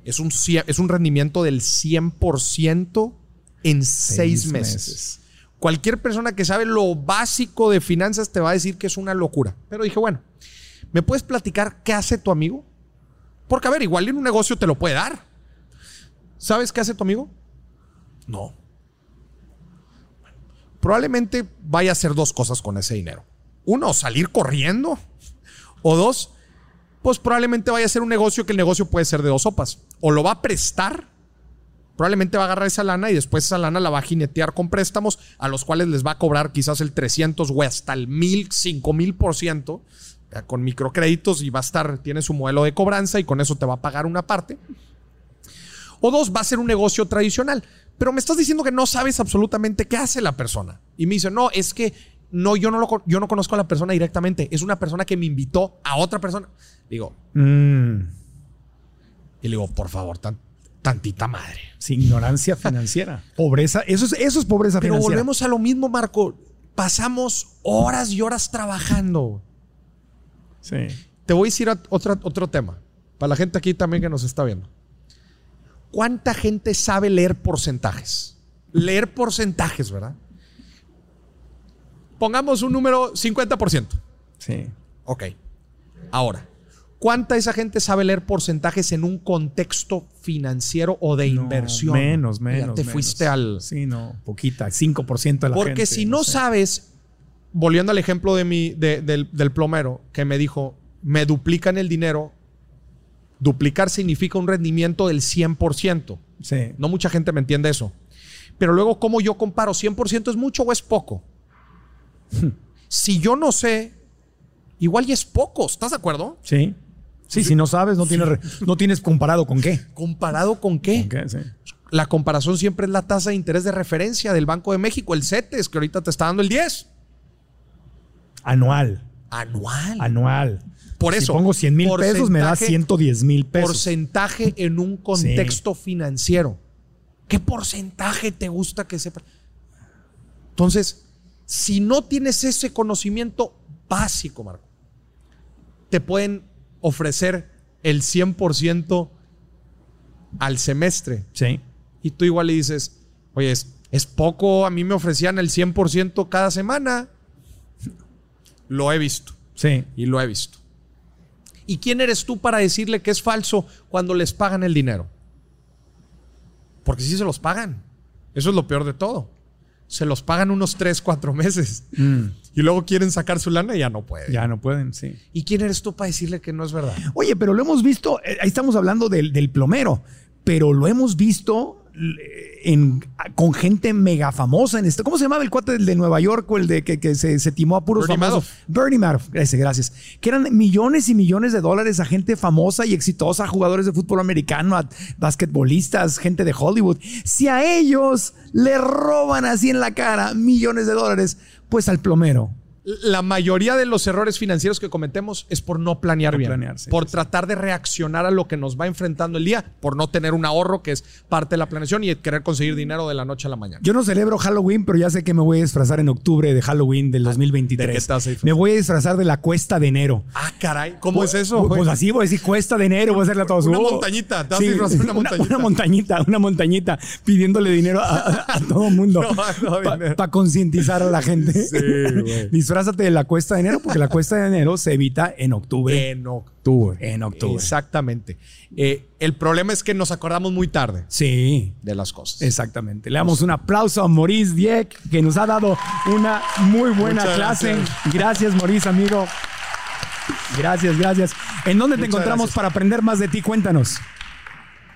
es un, es un rendimiento del 100% en seis, meses. Cualquier persona que sabe lo básico de finanzas te va a decir que es una locura. Pero dije, bueno, ¿me puedes platicar qué hace tu amigo? Porque, a ver, igual en un negocio te lo puede dar. ¿Sabes qué hace tu amigo? No. Probablemente vaya a hacer dos cosas con ese dinero. Uno, salir corriendo. O dos, pues probablemente vaya a ser un negocio que el negocio puede ser de dos sopas. O lo va a prestar, probablemente va a agarrar esa lana y después esa lana la va a jinetear con préstamos a los cuales les va a cobrar quizás el 300 o hasta el 1000, 5000 por ciento con microcréditos y va a estar, tiene su modelo de cobranza y con eso te va a pagar una parte. O dos, va a ser un negocio tradicional. Pero me estás diciendo que no sabes absolutamente qué hace la persona. Y me dice, no, es que no, yo no, lo, yo no conozco a la persona directamente. Es una persona que me invitó a otra persona. Digo, Mm, y le digo, por favor, tan, tantita madre. sí, ignorancia financiera. <laughs> Pobreza. Eso es, eso es pobreza Pero financiera. volvemos a lo mismo, Marco. Pasamos horas y horas trabajando. Sí. Te voy a decir a- otra, otro tema. Para la gente aquí también que nos está viendo. ¿Cuánta gente sabe leer porcentajes? Leer porcentajes, ¿verdad? Pongamos un número 50%. Sí. Ok. Ahora, ¿cuánta esa gente sabe leer porcentajes en un contexto financiero o de No, inversión? Menos, Ya menos. te menos. fuiste al... Sí, no. Poquita. 5% de la Porque gente, si no sé. sabes, volviendo al ejemplo de mi, de- del, del plomero que me dijo, me duplican el dinero, duplicar significa un rendimiento del 100%. Sí. No mucha gente me entiende eso. Pero luego, ¿cómo yo comparo? ¿100% es mucho o es poco? <laughs> si yo no sé, igual y es poco, ¿estás de acuerdo? Sí. Sí, si no sabes, no tienes, no tienes comparado con qué. ¿Comparado con qué? ¿Con qué? Sí. La comparación siempre es la tasa de interés de referencia del Banco de México, el CETES, que ahorita te está dando el 10. Anual. Anual. Anual. Por Si eso, pongo 100 mil pesos, me da porcentaje- 110 mil pesos. porcentaje en un contexto financiero. ¿Qué porcentaje te gusta que sepa? Entonces, si no tienes ese conocimiento básico, Marco, te pueden ofrecer el 100% al semestre. Sí. Y tú igual le dices, oye, es, es poco, a mí me ofrecían el 100% cada semana. Lo he visto Sí. y lo he visto. ¿Y quién eres tú para decirle que es falso cuando les pagan el dinero? Porque sí se los pagan. Eso es lo peor de todo. Se los pagan unos 3, 4 meses. Y luego quieren sacar su lana y ya no pueden. Mm, Ya no pueden, sí. ¿Y quién eres tú para decirle que no es verdad? Oye, pero lo hemos visto, eh, ahí estamos hablando del, del plomero, pero lo hemos visto en, con gente mega famosa en esto. ¿Cómo se llamaba el cuate del de Nueva York o el de que, que se, se timó a puros Bernie famosos? Madoff. Bernie Madoff, gracias, gracias. Que eran millones y millones de dólares a gente famosa y exitosa, jugadores de fútbol americano, a basquetbolistas, gente de Hollywood. Si a ellos le roban así en la cara millones de dólares, pues al plomero. La mayoría de los errores financieros que cometemos es por no planear No bien, planear, sí, por sí. tratar de reaccionar a lo que nos va enfrentando el día, por no tener un ahorro que es parte de la planeación y querer conseguir dinero de la noche a la mañana. Yo no celebro Halloween, pero ya sé que me voy a disfrazar en octubre de Halloween del 2023. ¿de qué te vas a disfrazar? me voy a disfrazar de la cuesta de enero. Ah, caray, ¿cómo es eso? Pues, pues así voy a decir cuesta de enero, voy a hacerle a todos. Una Uh, montañita, te vas a disfrazar una montañita. Una, montañita, una montañita, pidiéndole dinero a, a- a todo mundo. <laughs> No, no. Para concientizar a la gente. güey. <laughs> Disfrázate de la cuesta de enero, porque la cuesta de enero se evita en octubre. En octubre. En octubre. Exactamente. Eh, el problema es que nos acordamos muy tarde Sí. de las cosas. Exactamente. Le damos un aplauso a Maurice Dieck, que nos ha dado una muy buena Muchas clase. gracias. Gracias, Maurice, amigo. Gracias, gracias. ¿En dónde te Muchas encontramos gracias. para aprender más de ti? Cuéntanos.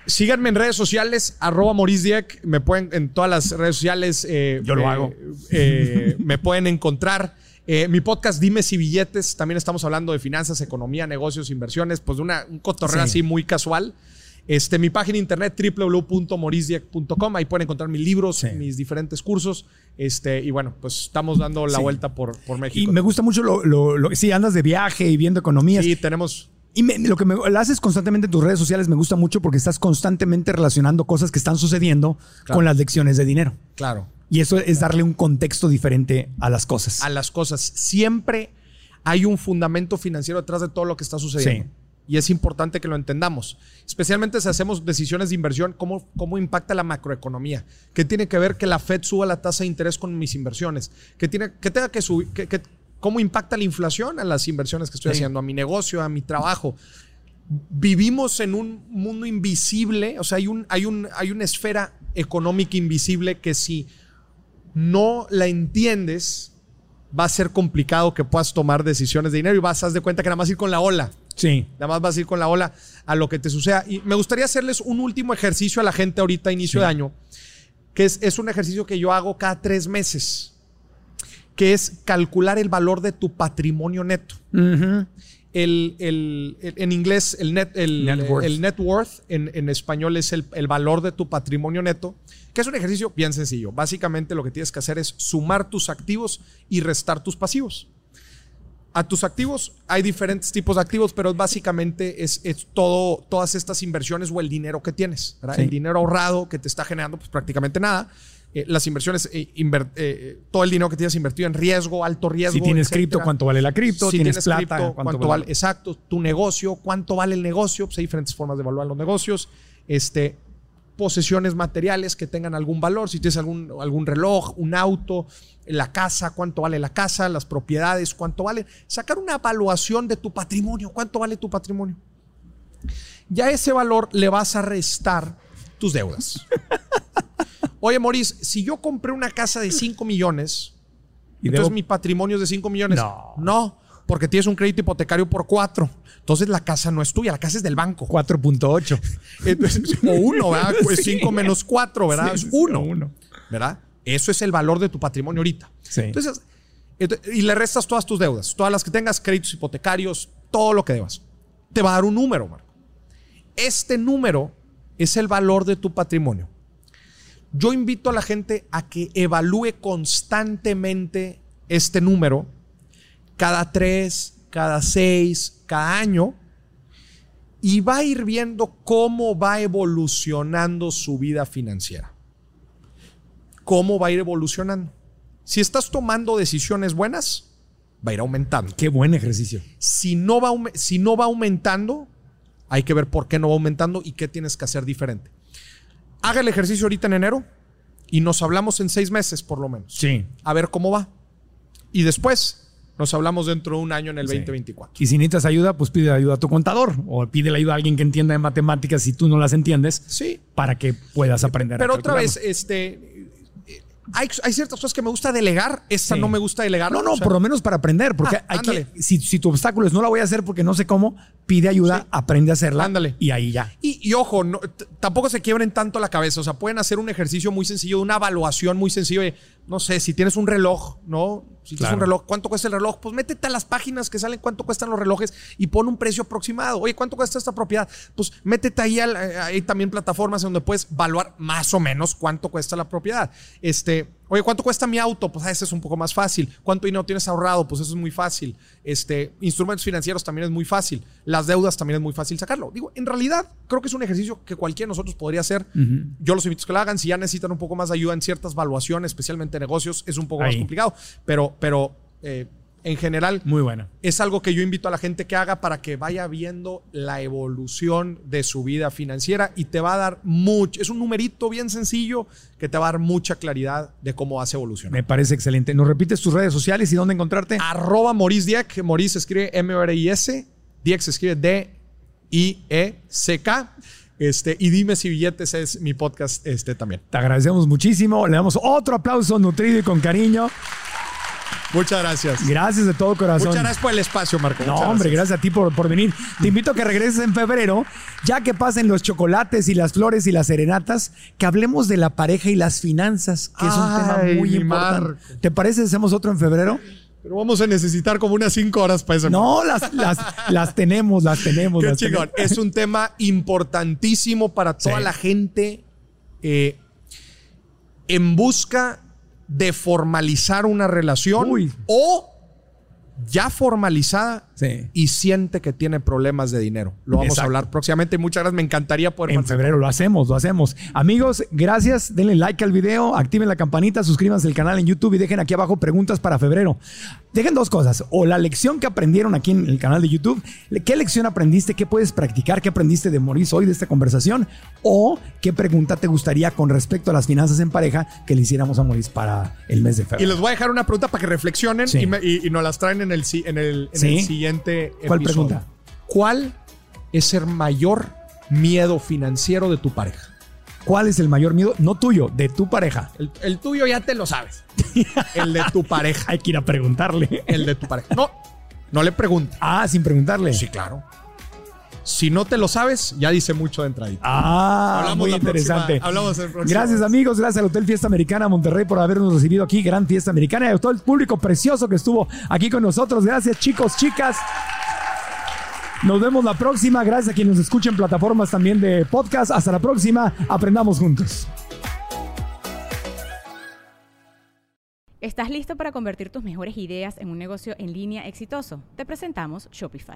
Síganme en redes sociales, arroba Maurice Dieck. Me pueden en todas las redes sociales. eh, Yo lo eh, hago. eh, me pueden encontrar. Eh, mi podcast Dime si billetes. También estamos hablando de finanzas, economía, negocios, inversiones. Pues de una, un cotorreo Sí. así muy casual. Este, mi página de internet www.morisdieck.com. Ahí pueden encontrar mis libros, Sí. mis diferentes cursos. Este, y bueno, pues estamos dando la Sí. vuelta por, por Y México. me gusta mucho lo, lo, lo- sí, andas de viaje y viendo economías. Sí, tenemos. Y me- lo que me, lo haces constantemente en tus redes sociales me gusta mucho porque estás constantemente relacionando cosas que están sucediendo Claro. con las lecciones de dinero. Claro. Y eso es darle un contexto diferente a las cosas. a las cosas. Siempre hay un fundamento financiero detrás de todo lo que está sucediendo. Sí. y es importante que lo entendamos. Especialmente si hacemos decisiones de inversión, cómo, cómo impacta la macroeconomía. ¿Qué tiene que ver que la Fed suba la tasa de interés con mis inversiones? ¿Qué, tiene, que tenga que subir? ¿Cómo impacta la inflación a las inversiones que estoy haciendo, a mi negocio, a mi trabajo? Vivimos en un mundo invisible, o sea, hay, un, hay, un, hay una esfera económica invisible que si no la entiendes, va a ser complicado que puedas tomar decisiones de dinero y vas a de cuenta que nada más ir con la ola. Sí. Nada más vas a ir con la ola a lo que te suceda. Y me gustaría hacerles un último ejercicio a la gente ahorita, inicio de año, que es, es un ejercicio que yo hago cada tres meses, que es calcular el valor de tu patrimonio neto. el, el, en inglés, el net, el, net worth, el net worth en, en, español es el, el valor de tu patrimonio neto que es un ejercicio bien sencillo. Básicamente lo que tienes que hacer es sumar tus activos y restar tus pasivos. A tus activos hay diferentes tipos de activos, pero básicamente es, todo, todas estas inversiones o el dinero que tienes, el dinero ahorrado que te está generando pues prácticamente nada. Eh, las inversiones, eh, eh, todo el dinero que tienes invertido en riesgo, alto riesgo. Si tienes cripto, ¿cuánto vale la cripto? Si tienes, plata, ¿cuánto, vale? Exacto, tu negocio, ¿cuánto vale el negocio? Pues hay diferentes formas de evaluar los negocios. Este, posesiones materiales que tengan algún valor, si tienes algún, algún reloj, un auto, la casa, cuánto vale la casa, las propiedades, cuánto vale. Sacar una evaluación de tu patrimonio, cuánto vale tu patrimonio. Ya ese valor le vas a restar tus deudas. <laughs> Oye, Maurice, si yo compré una casa de 5 millones, ¿Y entonces mi patrimonio es de 5 millones. No. No, porque tienes un crédito hipotecario por 4. Entonces la casa no es tuya, la casa es del banco. 4.8. o 1, ¿verdad? <laughs> Pues 5 menos 4, ¿verdad? es 1. ¿Verdad? Eso es el valor de tu patrimonio ahorita. Sí. Entonces, y le restas todas tus deudas, todas las que tengas, créditos hipotecarios, todo lo que debas. Te va a dar un número, Marco. Este número es el valor de tu patrimonio. Yo invito a la gente a que evalúe constantemente este número cada tres, cada seis, cada año y va a ir viendo cómo va evolucionando su vida financiera. Cómo va a ir evolucionando. Si estás tomando decisiones buenas, va a ir aumentando. Qué buen ejercicio. Si no va, si no va aumentando, hay que ver por qué no va aumentando y qué tienes que hacer diferente. Haga el ejercicio ahorita en enero y nos hablamos en seis meses por lo menos. Sí. A ver cómo va. Y después nos hablamos dentro de un año en el 2024. Y si necesitas ayuda, pues pide ayuda a tu contador o pide la ayuda a alguien que entienda de matemáticas si tú no las entiendes. Sí. Para que puedas aprender. Pero otra vez, este, hay, ciertas cosas que me gusta delegar, esta no me gusta delegar. No, no, por lo menos para aprender, porque ah, si, tu obstáculo es no la voy a hacer porque no sé cómo, pide ayuda, aprende a hacerla. Ándale. Y ahí ya. Y, ojo, tampoco se quiebren tanto la cabeza, o sea, pueden hacer un ejercicio muy sencillo, una evaluación muy sencilla de, no sé, si tienes un reloj, ¿no? Si tienes un reloj, ¿cuánto cuesta el reloj? Pues métete a las páginas que salen cuánto cuestan los relojes y pon un precio aproximado. Oye, ¿cuánto cuesta esta propiedad? Pues métete ahí, hay también plataformas donde puedes evaluar más o menos cuánto cuesta la propiedad. Este, Oye, ¿cuánto cuesta mi auto? Pues ese es un poco más fácil. ¿Cuánto dinero tienes ahorrado? Pues eso es muy fácil. Este, instrumentos financieros también es muy fácil. Las deudas también es muy fácil sacarlo. Digo, en realidad creo que es un ejercicio que cualquiera de nosotros podría hacer. Yo los invito a que lo hagan. Si ya necesitan un poco más de ayuda en ciertas valuaciones, especialmente negocios, es un poco más complicado. Pero, pero eh, en general. Muy buena. Es algo que yo invito a la gente que haga para que vaya viendo la evolución de su vida financiera y te va a dar mucho. Es un numerito bien sencillo que te va a dar mucha claridad de cómo a evolucionar. Me parece excelente. ¿Nos repites tus redes sociales y dónde encontrarte? Arroba Maurice Dieck. Maurice escribe M-O-R-I-S. Dieck se escribe D-I-E-C-K. Este, y dime si billetes es mi podcast este, también. Te agradecemos muchísimo. Le damos otro aplauso nutrido y con cariño. Muchas gracias. Gracias de todo corazón. Muchas gracias por el espacio, Marco. No, hombre, gracias. a ti por, por, venir. Te invito a que regreses en febrero, ya que pasen los chocolates y las flores y las serenatas, que hablemos de la pareja y las finanzas, que es un tema muy importante. ¿Te parece hacemos otro en febrero? Pero vamos a necesitar como unas cinco horas para eso. No, las, las, las tenemos, las tenemos. Qué chingón. Es un tema importantísimo para toda la gente eh, en busca de formalizar una relación o ya formalizada Sí. y siente que tiene problemas de dinero. Lo vamos Exacto. a hablar próximamente. Muchas gracias. Me encantaría poder En participar. febrero lo hacemos, lo hacemos. Amigos, gracias. Denle like al video, activen la campanita, suscríbanse al canal en YouTube y dejen aquí abajo preguntas para febrero. Dejen dos cosas. O la lección que aprendieron aquí en el canal de YouTube. ¿Qué lección aprendiste? ¿Qué puedes practicar? ¿Qué aprendiste de Maurice hoy de esta conversación? O qué pregunta te gustaría con respecto a las finanzas en pareja que le hiciéramos a Maurice para el mes de Y febrero. les voy a dejar una pregunta para que reflexionen Sí. y, me- y- y nos las traen en el, en el, en Sí. el siguiente ¿Cuál episodio. pregunta? ¿Cuál es el mayor miedo financiero de tu pareja? ¿Cuál es el mayor miedo? No tuyo, de tu pareja. El, el tuyo ya te lo sabes. <laughs> El de tu pareja. Hay que ir a preguntarle. El de tu pareja. No, no le preguntes. Ah, sin preguntarle. Sí, claro. Si no te lo sabes, ya dice mucho de entradita. Ah, Hablamos muy próxima- interesante. hablamos el próximo. Gracias amigos, gracias al Hotel Fiesta Americana Monterrey por habernos recibido aquí, Gran Fiesta Americana y a todo el público precioso que estuvo aquí con nosotros. Gracias chicos, chicas. Nos vemos la próxima. Gracias a quienes nos escuchen en plataformas también de podcast. Hasta la próxima. Aprendamos juntos. ¿Estás listo para convertir tus mejores ideas en un negocio en línea exitoso? Te presentamos Shopify.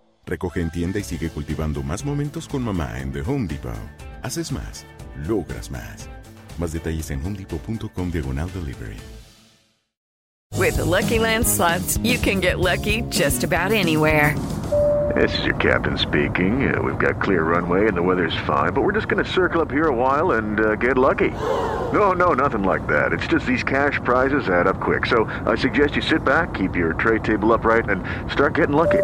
Recoge en tienda y sigue cultivando más momentos con mamá en The Home Depot. Haces más, logras más. Más detalles en homedepot.com diagonal delivery. With the Lucky Land slots, you can get lucky just about anywhere. This is your captain speaking. Uh, we've got clear runway and the weather's fine, but we're just going to circle up here a while and uh, get lucky. No, no, nothing like that. It's just these cash prizes add up quick. So I suggest you sit back, keep your tray table upright, and start getting lucky.